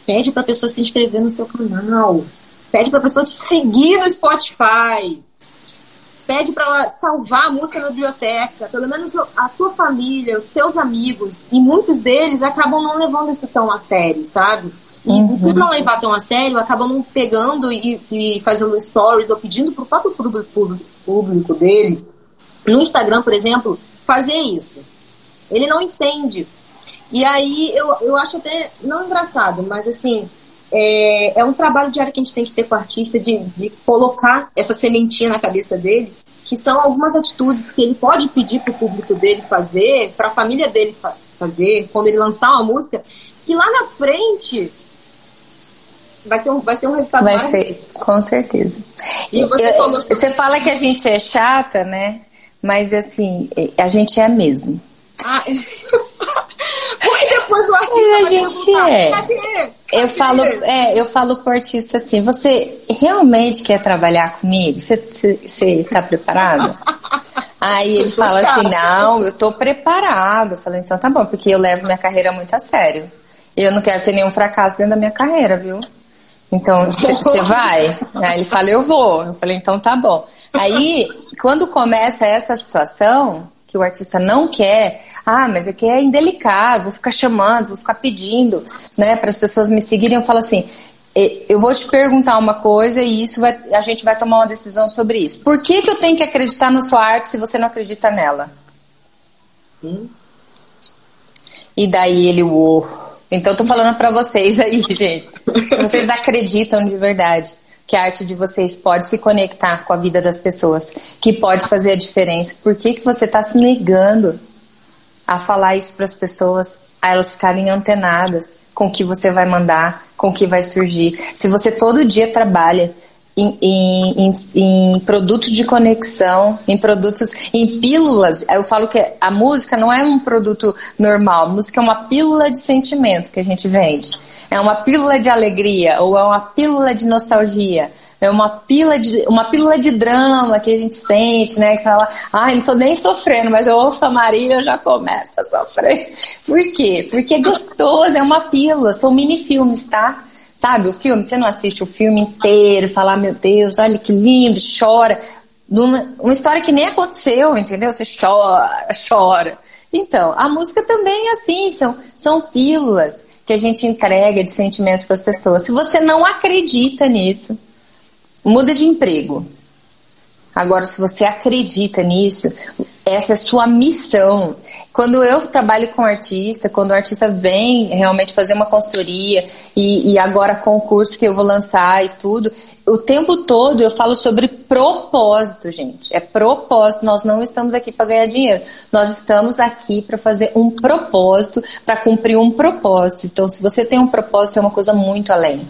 Pede pra pessoa se inscrever no seu canal. Pede pra pessoa te seguir no Spotify. Pede para ela salvar a música na biblioteca. Pelo menos a tua família, os teus amigos. E muitos deles acabam não levando isso tão a sério, sabe? E uhum. por não levar tão a sério, acabam não pegando e, e fazendo stories ou pedindo pro próprio público, público dele, no Instagram, por exemplo, fazer isso. Ele não entende e aí eu, eu acho até, não engraçado, mas assim, é, é um trabalho diário que a gente tem que ter com o artista de, de colocar essa sementinha na cabeça dele, que são algumas atitudes que ele pode pedir para o público dele fazer, para a família dele fa fazer, quando ele lançar uma música, que lá na frente vai ser um, vai ser um resultado Vai ser, com certeza. E você, eu, falou sobre... você fala que a gente é chata, né? Mas assim, a gente é mesmo. Ah, Porque depois o artista a gente é. Cadê? Eu falo, é, eu falo pro artista assim, você realmente quer trabalhar comigo? Você, você, tá preparado? Aí ele fala assim, não, eu tô preparado. Eu falei, então tá bom, porque eu levo minha carreira muito a sério. E eu não quero ter nenhum fracasso dentro da minha carreira, viu? Então, você vai? Aí ele fala, eu vou. Eu falei, então tá bom. Aí, quando começa essa situação, que o artista não quer, ah, mas aqui é indelicado, vou ficar chamando, vou ficar pedindo, né, para as pessoas me seguirem, eu falo assim, eu vou te perguntar uma coisa e isso vai, a gente vai tomar uma decisão sobre isso. Por que, que eu tenho que acreditar na sua arte se você não acredita nela? Hum. E daí ele, uou. Então eu tô falando para vocês aí, gente. Se vocês acreditam de verdade que a arte de vocês pode se conectar com a vida das pessoas, que pode fazer a diferença, por que, que você está se negando a falar isso para as pessoas, a elas ficarem antenadas com o que você vai mandar, com o que vai surgir? Se você todo dia trabalha em, em, em, produtos de conexão, em produtos, em pílulas. Eu falo que a música não é um produto normal, a música é uma pílula de sentimento que a gente vende. É uma pílula de alegria ou é uma pílula de nostalgia. É uma pílula de, uma pílula de drama que a gente sente, né? Aquela, ai, não tô nem sofrendo, mas eu ouço a Maria e já começo a sofrer. Por quê? Porque é gostoso, é uma pílula, são mini filmes, tá? Sabe, o filme, você não assiste o filme inteiro, falar, meu Deus, olha que lindo, chora. Uma, uma história que nem aconteceu, entendeu? Você chora, chora. Então, a música também é assim, são, são pílulas que a gente entrega de sentimentos para as pessoas. Se você não acredita nisso, muda de emprego. Agora, se você acredita nisso, essa é sua missão. Quando eu trabalho com artista, quando o artista vem realmente fazer uma consultoria e, e agora concurso que eu vou lançar e tudo, o tempo todo eu falo sobre propósito, gente. É propósito. Nós não estamos aqui para ganhar dinheiro. Nós estamos aqui para fazer um propósito, para cumprir um propósito. Então, se você tem um propósito, é uma coisa muito além.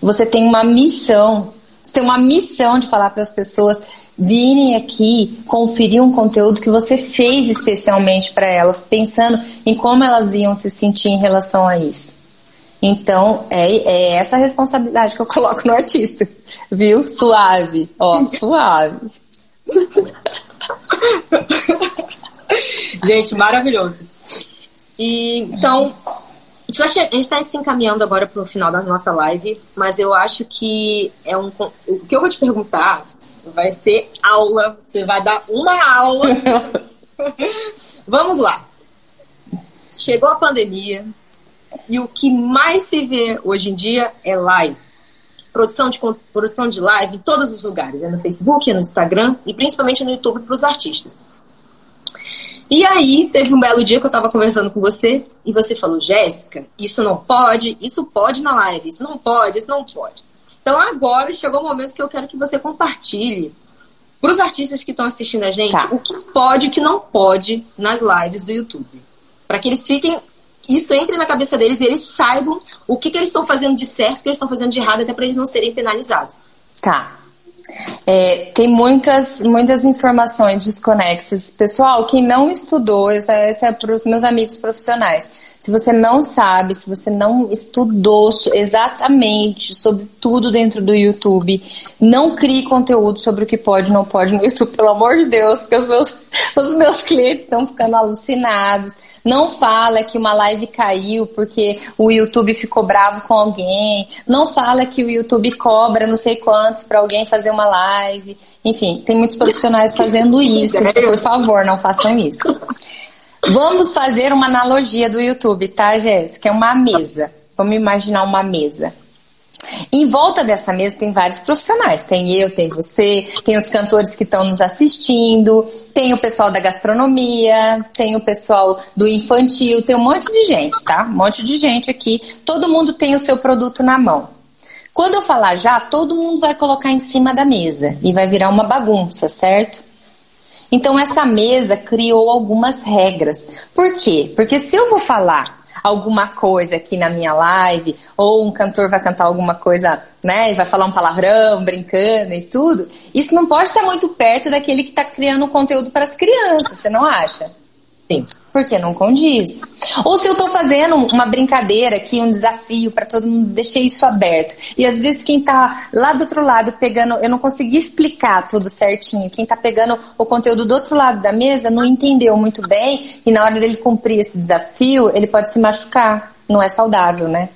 Você tem uma missão. Você tem uma missão de falar para as pessoas virem aqui conferir um conteúdo que você fez especialmente para elas, pensando em como elas iam se sentir em relação a isso. Então, é, é essa responsabilidade que eu coloco no artista, viu? Suave, ó, suave. Gente, maravilhoso. E, então, a gente está se encaminhando agora para o final da nossa live, mas eu acho que é um. O que eu vou te perguntar vai ser aula. Você vai dar uma aula. Vamos lá. Chegou a pandemia e o que mais se vê hoje em dia é live. Produção de, produção de live em todos os lugares. É no Facebook, é no Instagram e principalmente no YouTube para os artistas. E aí, teve um belo dia que eu estava conversando com você e você falou, Jéssica, isso não pode, isso pode na live, isso não pode, isso não pode. Então agora chegou o momento que eu quero que você compartilhe para os artistas que estão assistindo a gente tá. o que pode e o que não pode nas lives do YouTube. Para que eles fiquem, isso entre na cabeça deles e eles saibam o que, que eles estão fazendo de certo, o que eles estão fazendo de errado, até para eles não serem penalizados. Tá. É, tem muitas, muitas informações desconexas. Pessoal, quem não estudou, essa, essa é para os meus amigos profissionais se você não sabe, se você não estudou exatamente sobre tudo dentro do YouTube, não crie conteúdo sobre o que pode e não pode no YouTube, pelo amor de Deus, porque os meus, os meus clientes estão ficando alucinados. Não fala que uma live caiu porque o YouTube ficou bravo com alguém. Não fala que o YouTube cobra não sei quantos para alguém fazer uma live. Enfim, tem muitos profissionais fazendo isso. Por favor, não façam isso. Vamos fazer uma analogia do YouTube, tá, Jéssica? É uma mesa. Vamos imaginar uma mesa. Em volta dessa mesa tem vários profissionais. Tem eu, tem você, tem os cantores que estão nos assistindo, tem o pessoal da gastronomia, tem o pessoal do infantil, tem um monte de gente, tá? Um monte de gente aqui. Todo mundo tem o seu produto na mão. Quando eu falar já, todo mundo vai colocar em cima da mesa e vai virar uma bagunça, certo? Então essa mesa criou algumas regras. Por quê? Porque se eu vou falar alguma coisa aqui na minha live, ou um cantor vai cantar alguma coisa, né, e vai falar um palavrão, brincando e tudo, isso não pode estar muito perto daquele que está criando conteúdo para as crianças, você não acha? Sim. Porque não condiz. Ou se eu tô fazendo uma brincadeira aqui, um desafio para todo mundo, deixei isso aberto. E às vezes quem tá lá do outro lado pegando, eu não consegui explicar tudo certinho. Quem tá pegando o conteúdo do outro lado da mesa não entendeu muito bem e na hora dele cumprir esse desafio, ele pode se machucar. Não é saudável, né?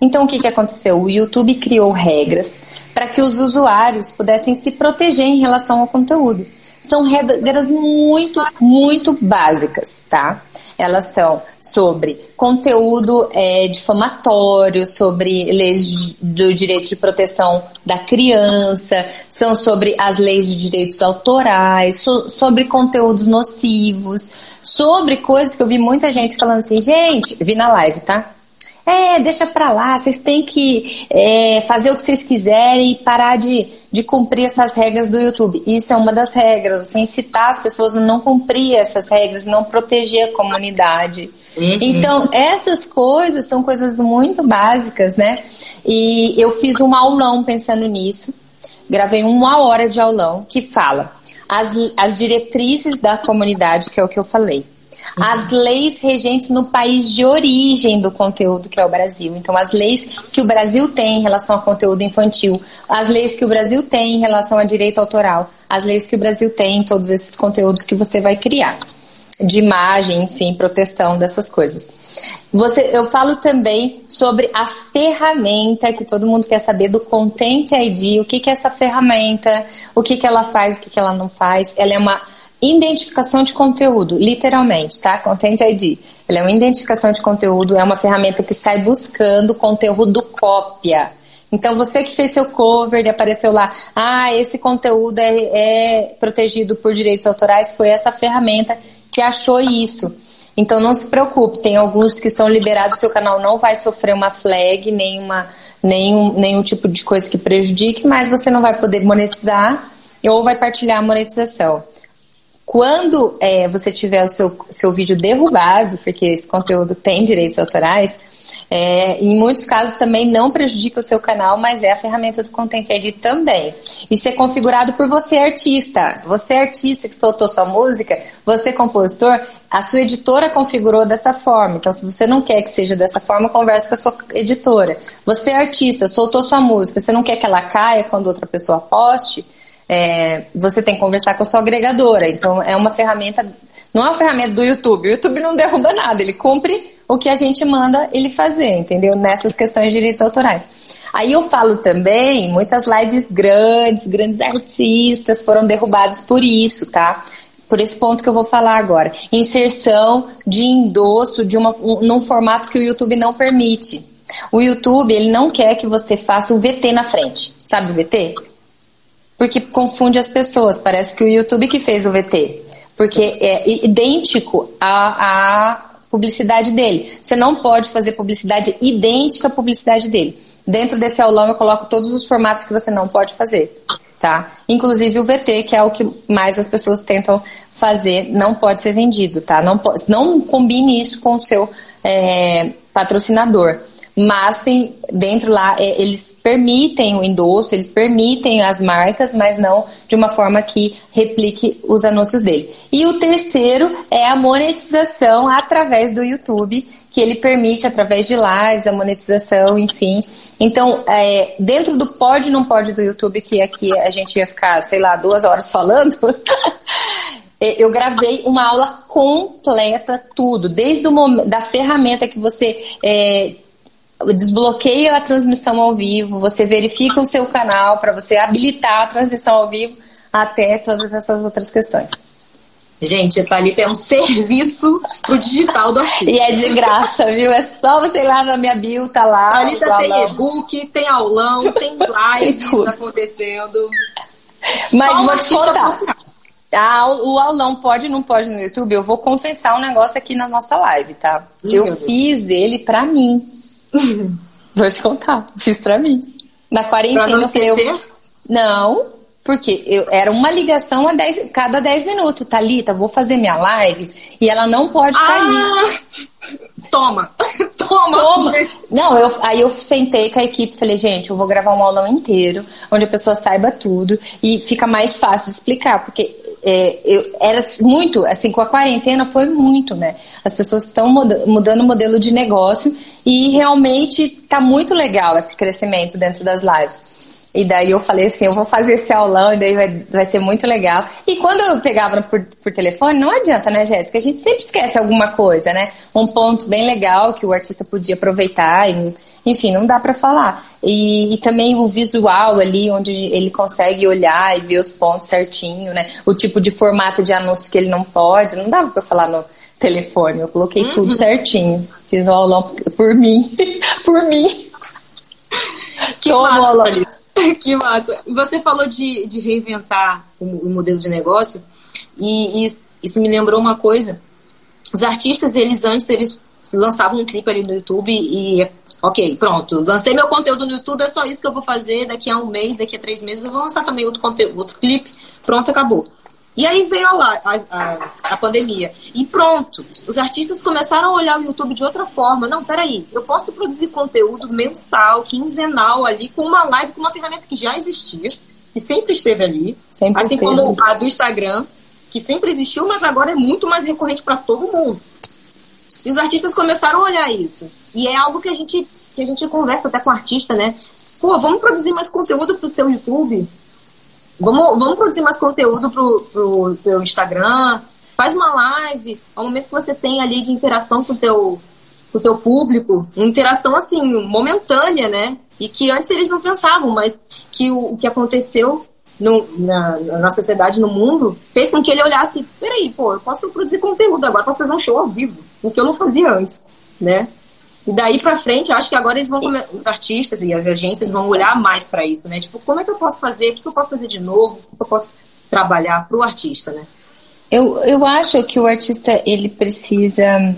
Então o que, que aconteceu? O YouTube criou regras para que os usuários pudessem se proteger em relação ao conteúdo são regras muito, muito básicas, tá? Elas são sobre conteúdo é, difamatório, sobre leis do direito de proteção da criança, são sobre as leis de direitos autorais, so, sobre conteúdos nocivos, sobre coisas que eu vi muita gente falando assim, gente, vi na live, tá? É, deixa pra lá, vocês têm que é, fazer o que vocês quiserem e parar de, de cumprir essas regras do YouTube. Isso é uma das regras, você incitar as pessoas a não cumprir essas regras, não proteger a comunidade. Uhum. Então, essas coisas são coisas muito básicas, né? E eu fiz um aulão pensando nisso. Gravei uma hora de aulão que fala as, as diretrizes da comunidade, que é o que eu falei as leis regentes no país de origem do conteúdo, que é o Brasil. Então, as leis que o Brasil tem em relação ao conteúdo infantil, as leis que o Brasil tem em relação a direito autoral, as leis que o Brasil tem em todos esses conteúdos que você vai criar. De imagem, enfim, proteção dessas coisas. Você, eu falo também sobre a ferramenta que todo mundo quer saber do Content ID, o que, que é essa ferramenta, o que, que ela faz, o que, que ela não faz. Ela é uma Identificação de conteúdo, literalmente, tá? Content ID. Ela é uma identificação de conteúdo, é uma ferramenta que sai buscando conteúdo cópia. Então, você que fez seu cover e apareceu lá, ah, esse conteúdo é, é protegido por direitos autorais, foi essa ferramenta que achou isso. Então, não se preocupe, tem alguns que são liberados, seu canal não vai sofrer uma flag, nenhuma, nenhum, nenhum tipo de coisa que prejudique, mas você não vai poder monetizar ou vai partilhar a monetização. Quando é, você tiver o seu, seu vídeo derrubado, porque esse conteúdo tem direitos autorais, é, em muitos casos também não prejudica o seu canal, mas é a ferramenta do Content ID também. Isso é configurado por você, artista. Você, artista que soltou sua música, você, compositor, a sua editora configurou dessa forma. Então, se você não quer que seja dessa forma, converse com a sua editora. Você, artista, soltou sua música, você não quer que ela caia quando outra pessoa poste, é, você tem que conversar com a sua agregadora. Então, é uma ferramenta, não é uma ferramenta do YouTube. O YouTube não derruba nada, ele cumpre o que a gente manda ele fazer, entendeu? Nessas questões de direitos autorais. Aí eu falo também, muitas lives grandes, grandes artistas foram derrubados por isso, tá? Por esse ponto que eu vou falar agora. Inserção de endosso de uma, um, num formato que o YouTube não permite. O YouTube, ele não quer que você faça o VT na frente. Sabe o VT? Porque confunde as pessoas. Parece que o YouTube que fez o VT, porque é idêntico à, à publicidade dele. Você não pode fazer publicidade idêntica à publicidade dele. Dentro desse aulão eu coloco todos os formatos que você não pode fazer, tá? Inclusive o VT, que é o que mais as pessoas tentam fazer, não pode ser vendido, tá? Não, não combine isso com o seu é, patrocinador mas tem dentro lá é, eles permitem o endosso, eles permitem as marcas, mas não de uma forma que replique os anúncios dele. E o terceiro é a monetização através do YouTube, que ele permite através de lives a monetização, enfim. Então, é, dentro do pode não pode do YouTube, que aqui a gente ia ficar, sei lá, duas horas falando. É, eu gravei uma aula completa, tudo, desde o momento da ferramenta que você é, desbloqueia a transmissão ao vivo, você verifica o seu canal para você habilitar a transmissão ao vivo até todas essas outras questões. Gente, a Thalita é um serviço pro digital do artigo. E é de graça, viu? É só você ir lá na minha bio, tá lá. Thalita tem e-book, tem aulão, tem live acontecendo. Mas Qual vou te contar. Ah, o aulão pode não pode no YouTube? Eu vou confessar um negócio aqui na nossa live, tá? eu fiz dele pra mim. Vou te contar, fiz pra mim. Na quarentena pra não esquecer? eu. Não, porque eu, era uma ligação a dez, cada 10 minutos. Thalita, vou fazer minha live e ela não pode ah, cair. Toma! Toma! Toma! Não, eu, aí eu sentei com a equipe e falei, gente, eu vou gravar um aulão inteiro, onde a pessoa saiba tudo e fica mais fácil de explicar, porque é, eu, era muito, assim, com a quarentena foi muito, né? As pessoas estão mudando o modelo de negócio e realmente tá muito legal esse crescimento dentro das lives. E daí eu falei assim, eu vou fazer esse aulão e daí vai, vai ser muito legal. E quando eu pegava por, por telefone, não adianta, né, Jéssica? A gente sempre esquece alguma coisa, né? Um ponto bem legal que o artista podia aproveitar, e, enfim, não dá para falar. E, e, também o visual ali, onde ele consegue olhar e ver os pontos certinho, né? O tipo de formato de anúncio que ele não pode, não dava pra falar no telefone, eu coloquei uhum. tudo certinho. Fiz o aulão por mim, por mim. Que Toma massa, que massa. Você falou de, de reinventar o, o modelo de negócio e, e, isso me lembrou uma coisa. Os artistas, eles antes, eles lançavam um clipe ali no YouTube e ok, pronto, lancei meu conteúdo no YouTube, é só isso que eu vou fazer, daqui a um mês, daqui a três meses eu vou lançar também outro conteúdo, outro clipe, pronto, acabou. E aí veio a, a, a, pandemia. E pronto, os artistas começaram a olhar o YouTube de outra forma. Não, peraí, eu posso produzir conteúdo mensal, quinzenal ali, com uma live, com uma ferramenta que já existia, que sempre esteve ali. Sempre assim esteve. como a do Instagram, que sempre existiu, mas agora é muito mais recorrente para todo mundo. E os artistas começaram a olhar isso. E é algo que a gente, que a gente conversa até com o artista, né? Pô, vamos produzir mais conteúdo pro seu YouTube? Vamos, vamos produzir mais conteúdo pro, pro seu Instagram. Faz uma live. Ao momento que você tem ali de interação com o teu, com teu público. Uma interação, assim, momentânea, né? E que antes eles não pensavam, mas que o, o que aconteceu no, na, na sociedade, no mundo, fez com que ele olhasse, peraí, pô, eu posso produzir conteúdo agora, posso fazer um show ao vivo, o que eu não fazia antes, né? E daí pra frente, acho que agora eles vão, os artistas e as agências vão olhar mais para isso, né? Tipo, como é que eu posso fazer? O que eu posso fazer de novo? O que eu posso trabalhar pro artista, né? Eu, eu acho que o artista, ele precisa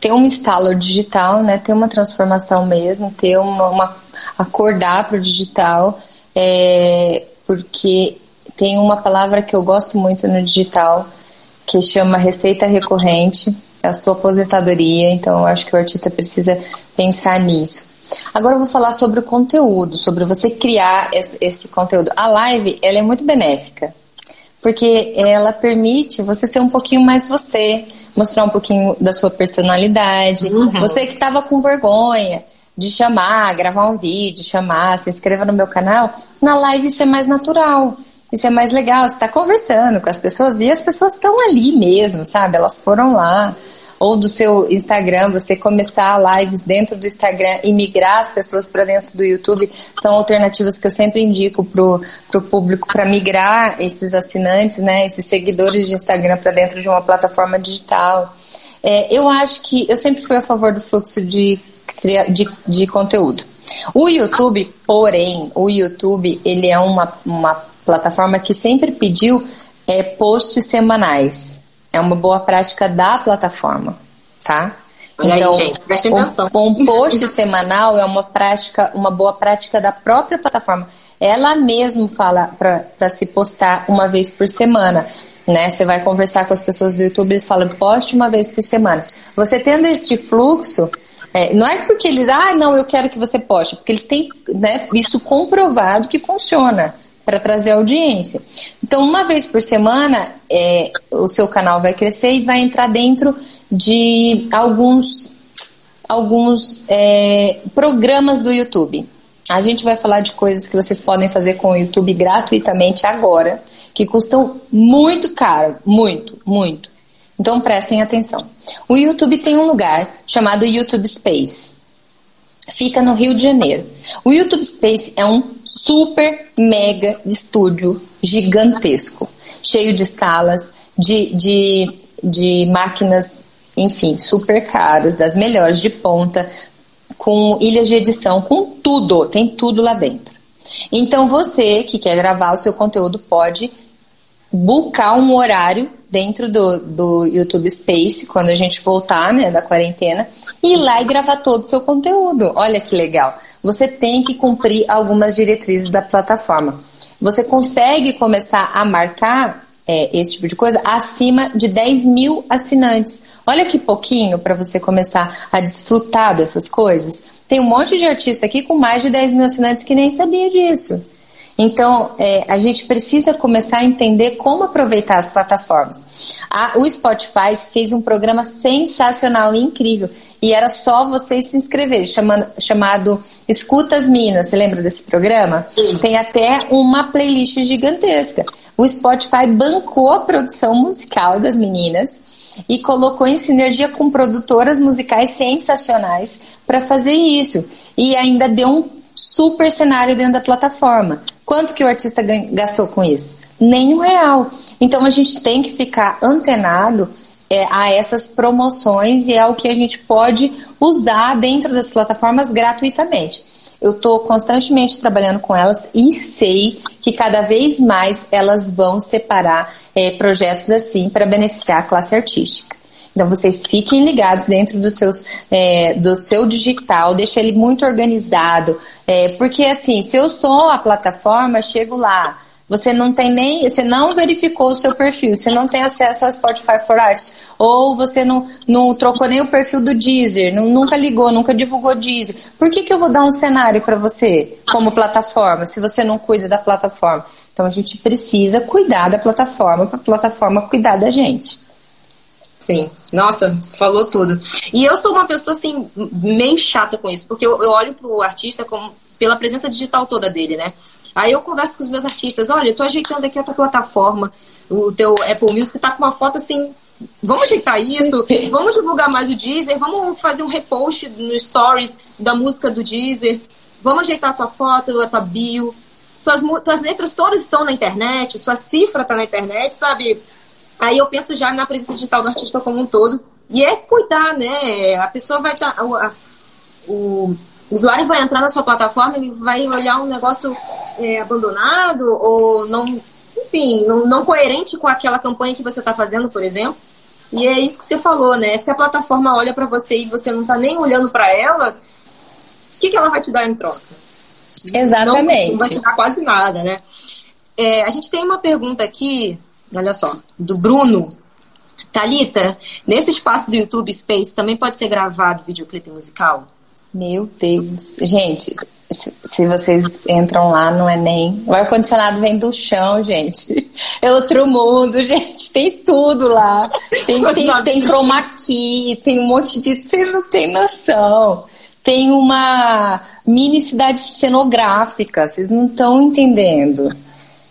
ter um estalo digital, né? Ter uma transformação mesmo, ter uma, uma acordar pro digital, é, porque tem uma palavra que eu gosto muito no digital, que chama receita recorrente a sua aposentadoria, então eu acho que o artista precisa pensar nisso. Agora eu vou falar sobre o conteúdo, sobre você criar esse, conteúdo. A live, ela é muito benéfica, porque ela permite você ser um pouquinho mais você, mostrar um pouquinho da sua personalidade. Uhum. Você que estava com vergonha de chamar, gravar um vídeo, chamar, se inscreva no meu canal, na live isso é mais natural. Isso é mais legal, você está conversando com as pessoas e as pessoas estão ali mesmo, sabe? Elas foram lá. Ou do seu Instagram, você começar lives dentro do Instagram e migrar as pessoas para dentro do YouTube, são alternativas que eu sempre indico pro, pro público para migrar esses assinantes, né? Esses seguidores de Instagram para dentro de uma plataforma digital. É, eu acho que eu sempre fui a favor do fluxo de, de, de conteúdo. O YouTube, porém, o YouTube ele é uma, uma plataforma que sempre pediu é, posts semanais. É uma boa prática da plataforma, tá? Olha então, aí, gente, preste atenção. Um, um post semanal é uma prática, uma boa prática da própria plataforma. Ela mesmo fala para se postar uma vez por semana. Né? Você vai conversar com as pessoas do YouTube, eles falam poste uma vez por semana. Você tendo este fluxo, é, não é porque eles, ah, não, eu quero que você poste, porque eles têm né, isso comprovado que funciona para trazer audiência. Então, uma vez por semana, é, o seu canal vai crescer e vai entrar dentro de alguns, alguns é, programas do YouTube. A gente vai falar de coisas que vocês podem fazer com o YouTube gratuitamente agora, que custam muito caro, muito, muito. Então prestem atenção. O YouTube tem um lugar chamado YouTube Space fica no Rio de Janeiro. O YouTube Space é um super mega estúdio gigantesco, cheio de salas, de, de, de máquinas, enfim, super caras, das melhores de ponta, com ilhas de edição, com tudo, tem tudo lá dentro. Então você que quer gravar o seu conteúdo pode buscar um horário dentro do, do YouTube Space, quando a gente voltar né, da quarentena, e ir lá e gravar todo o seu conteúdo. Olha que legal. Você tem que cumprir algumas diretrizes da plataforma. Você consegue começar a marcar é, esse tipo de coisa acima de 10 mil assinantes. Olha que pouquinho para você começar a desfrutar dessas coisas. Tem um monte de artista aqui com mais de 10 mil assinantes que nem sabia disso. Então, é, a gente precisa começar a entender como aproveitar as plataformas. A, o Spotify fez um programa sensacional e incrível. E era só vocês se inscreverem, chamando, chamado Escutas Minas. Você lembra desse programa? Sim. Tem até uma playlist gigantesca. O Spotify bancou a produção musical das meninas e colocou em sinergia com produtoras musicais sensacionais para fazer isso. E ainda deu um super cenário dentro da plataforma. Quanto que o artista gastou com isso? Nenhum real. Então a gente tem que ficar antenado é, a essas promoções e é o que a gente pode usar dentro das plataformas gratuitamente. Eu estou constantemente trabalhando com elas e sei que cada vez mais elas vão separar é, projetos assim para beneficiar a classe artística. Então vocês fiquem ligados dentro dos seus, é, do seu digital, deixa ele muito organizado, é, porque assim, se eu sou a plataforma, chego lá, você não tem nem, você não verificou o seu perfil, você não tem acesso ao Spotify for Arts, ou você não, não trocou nem o perfil do Deezer, não, nunca ligou, nunca divulgou Deezer. Por que, que eu vou dar um cenário para você como plataforma, se você não cuida da plataforma? Então a gente precisa cuidar da plataforma para a plataforma cuidar da gente. Sim, nossa, falou tudo. E eu sou uma pessoa assim, meio chata com isso, porque eu, eu olho pro artista como pela presença digital toda dele, né? Aí eu converso com os meus artistas, olha, eu tô ajeitando aqui a tua plataforma, o teu Apple Music tá com uma foto assim, vamos ajeitar isso, vamos divulgar mais o Deezer, vamos fazer um repost no Stories da música do Deezer, vamos ajeitar a tua foto, a tua bio, tuas, tuas letras todas estão na internet, sua cifra tá na internet, sabe? Aí eu penso já na presença digital do artista como um todo. E é cuidar, né? A pessoa vai estar. Tá, o, o usuário vai entrar na sua plataforma e vai olhar um negócio é, abandonado ou não. Enfim, não, não coerente com aquela campanha que você está fazendo, por exemplo. E é isso que você falou, né? Se a plataforma olha para você e você não está nem olhando para ela, o que, que ela vai te dar em troca? Exatamente. Não, não vai te dar quase nada, né? É, a gente tem uma pergunta aqui olha só, do Bruno. Talita, nesse espaço do YouTube Space também pode ser gravado videoclipe musical? Meu Deus. Gente, se vocês entram lá, não é nem. O ar-condicionado vem do chão, gente. É outro mundo, gente. Tem tudo lá. Tem, tem, tem chroma key, tem um monte de. Vocês não têm noção. Tem uma mini cidade cenográfica, vocês não estão entendendo.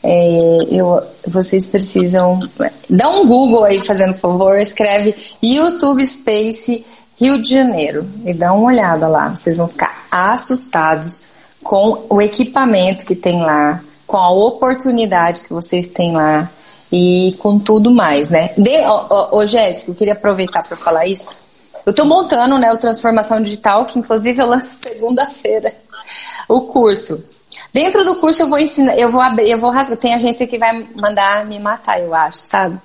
É, eu, vocês precisam. Dá um Google aí, fazendo favor, escreve YouTube Space Rio de Janeiro e dá uma olhada lá. Vocês vão ficar assustados com o equipamento que tem lá, com a oportunidade que vocês têm lá e com tudo mais, né? De, ô, Jéssica, eu queria aproveitar para falar isso. Eu estou montando né, o Transformação Digital, que inclusive eu lanço segunda-feira o curso. Dentro do curso eu vou ensinar, eu vou abrir, eu vou rasgar. Tem agência que vai mandar me matar, eu acho, sabe?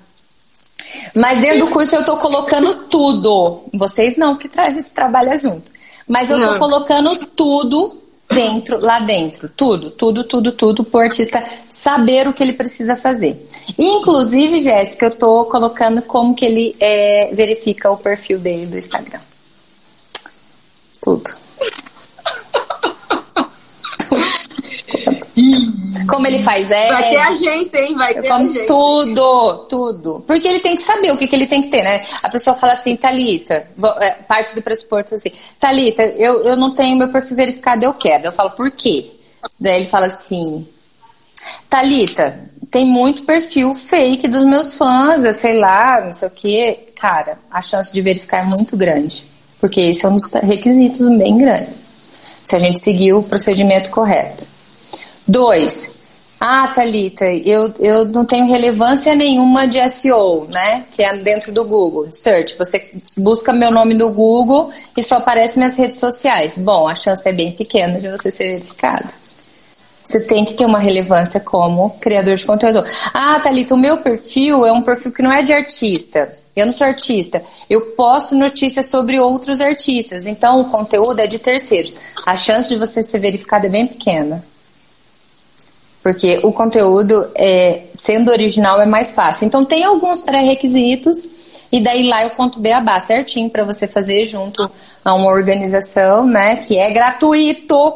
Mas dentro do curso eu tô colocando tudo. Vocês não, que traz esse trabalho junto. Mas eu não. tô colocando tudo dentro, lá dentro. Tudo, tudo, tudo, tudo, pro artista saber o que ele precisa fazer. Inclusive, Jéssica, eu tô colocando como que ele é, verifica o perfil dele do Instagram. Tudo. Como ele faz é. Vai ter agência, hein? Vai ter como agência. Tudo, tudo. Porque ele tem que saber o que, que ele tem que ter, né? A pessoa fala assim, Thalita, é, parte do pressuposto assim, Thalita, eu, eu não tenho meu perfil verificado, eu quero. Eu falo, por quê? Daí ele fala assim, Thalita, tem muito perfil fake dos meus fãs, sei lá, não sei o quê. Cara, a chance de verificar é muito grande. Porque esse é um dos requisitos bem grande. Se a gente seguir o procedimento correto. Dois, ah, Thalita, eu, eu não tenho relevância nenhuma de SEO, né? Que é dentro do Google, search. Você busca meu nome no Google e só aparece minhas redes sociais. Bom, a chance é bem pequena de você ser verificado. Você tem que ter uma relevância como criador de conteúdo. Ah, Thalita, o meu perfil é um perfil que não é de artista. Eu não sou artista. Eu posto notícias sobre outros artistas. Então, o conteúdo é de terceiros. A chance de você ser verificado é bem pequena. Porque o conteúdo, é, sendo original, é mais fácil. Então, tem alguns pré-requisitos, e daí lá eu conto beabá certinho para você fazer junto a uma organização, né, que é gratuito.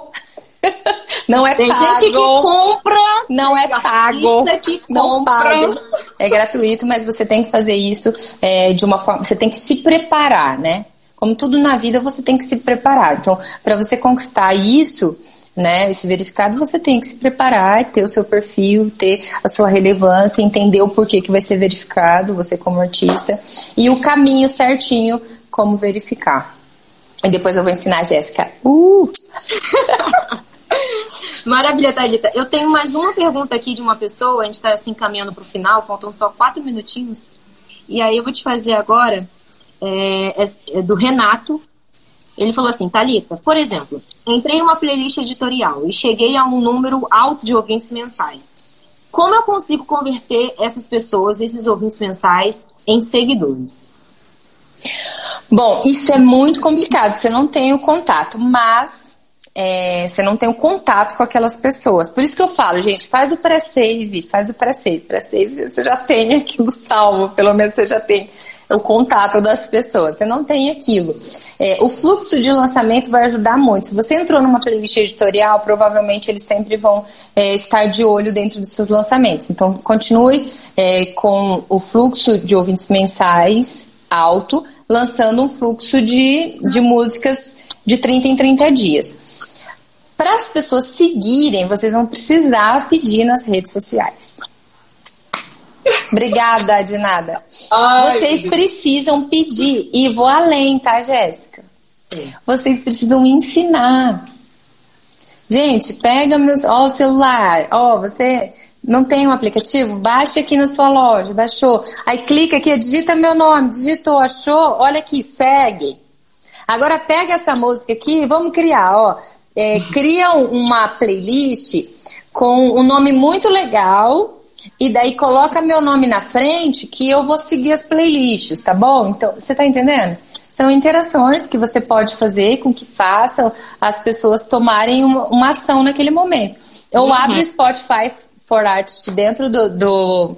Não é Tem pago. gente que compra. Não é tem pago. que Não compra. paga. É gratuito, mas você tem que fazer isso é, de uma forma. Você tem que se preparar, né? Como tudo na vida, você tem que se preparar. Então, para você conquistar isso, né, esse verificado, você tem que se preparar, ter o seu perfil, ter a sua relevância, entender o porquê que vai ser verificado, você como artista, e o caminho certinho como verificar. E depois eu vou ensinar a Jéssica. Uh! Maravilha, Thalita. Eu tenho mais uma pergunta aqui de uma pessoa, a gente está assim caminhando para o final, faltam só quatro minutinhos. E aí eu vou te fazer agora, é, é- é do Renato. Ele falou assim, Thalita, por exemplo, entrei em uma playlist editorial e cheguei a um número alto de ouvintes mensais. Como eu consigo converter essas pessoas, esses ouvintes mensais, em seguidores? Bom, isso é muito complicado, você não tem o contato, mas é, você não tem o contato com aquelas pessoas. Por isso que eu falo, gente, faz o pré-save, faz o pré-save. Pré-save você já tem aquilo salvo, pelo menos você já tem o contato das pessoas. Você não tem aquilo. É, o fluxo de lançamento vai ajudar muito. Se você entrou numa playlist editorial, provavelmente eles sempre vão é, estar de olho dentro dos seus lançamentos. Então, continue é, com o fluxo de ouvintes mensais alto, lançando um fluxo de, de músicas de 30 em 30 dias. Para as pessoas seguirem, vocês vão precisar pedir nas redes sociais. Obrigada, de nada. Ai, Vocês precisam pedir. E vou além, tá, Jéssica? Vocês precisam ensinar. Gente, pega meus, ó, o celular. Ó, você não tem um aplicativo? Baixa aqui na sua loja, baixou. Aí clica aqui, digita meu nome, digitou, achou? Olha aqui, segue. Agora pega essa música aqui e vamos criar, ó. É, cria um- uma playlist com um nome muito legal e daí coloca meu nome na frente que eu vou seguir as playlists, tá bom? Então, você tá entendendo? São interações que você pode fazer com que façam as pessoas tomarem uma, uma ação naquele momento. Ou abre o Spotify for Artist dentro do, do,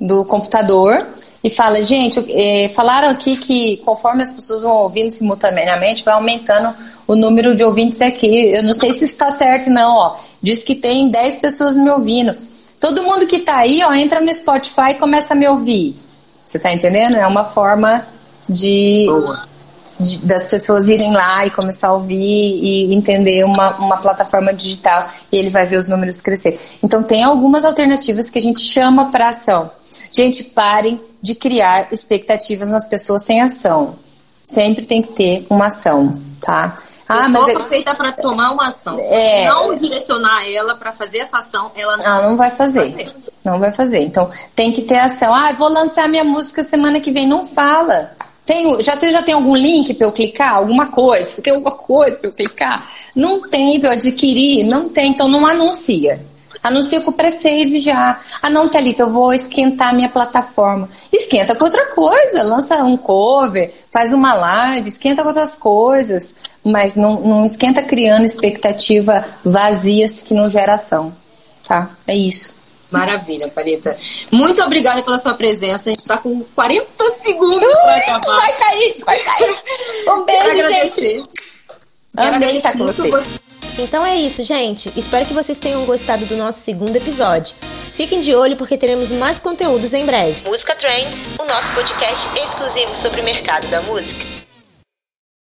do computador e fala, gente, eh, falaram aqui que conforme as pessoas vão ouvindo simultaneamente, vai aumentando o número de ouvintes aqui. Eu não sei se está certo, não, ó. Diz que tem 10 pessoas me ouvindo. Todo mundo que tá aí, ó, entra no Spotify e começa a me ouvir. Você tá entendendo? É uma forma de, de- das pessoas irem lá e começar a ouvir e entender uma, uma plataforma digital e ele vai ver os números crescer. Então tem algumas alternativas que a gente chama para ação. Gente, parem de criar expectativas nas pessoas sem ação. Sempre tem que ter uma ação, tá? Ah, Ah, mas é- feita para tomar uma ação. Se É. não direcionar ela para fazer essa ação, ela não. Ah, não vai fazer. fazer. Não vai fazer. Então, tem que ter ação. Ah, vou lançar minha música semana que vem. Não fala. Tem, já, você já tem algum link para eu clicar? Alguma coisa? Tem alguma coisa para eu clicar? Não tem para eu adquirir? Não tem. Então, não anuncia. Anuncia com o pré-save já. Ah, não, Thalita, eu vou esquentar minha plataforma. Esquenta com outra coisa. Lança um cover, faz uma live, esquenta com outras coisas. Mas não, não esquenta criando expectativa vazias que não gera ação. Tá? É isso. Maravilha, Paleta. Muito obrigada pela sua presença. A gente está com 40 segundos para acabar. Vai cair, vai cair. Um beijo, gente. Quero Amei estar com vocês. Então é isso, gente. Espero que vocês tenham gostado do nosso segundo episódio. Fiquem de olho porque teremos mais conteúdos em breve. Música Trends, o nosso podcast exclusivo sobre o mercado da música.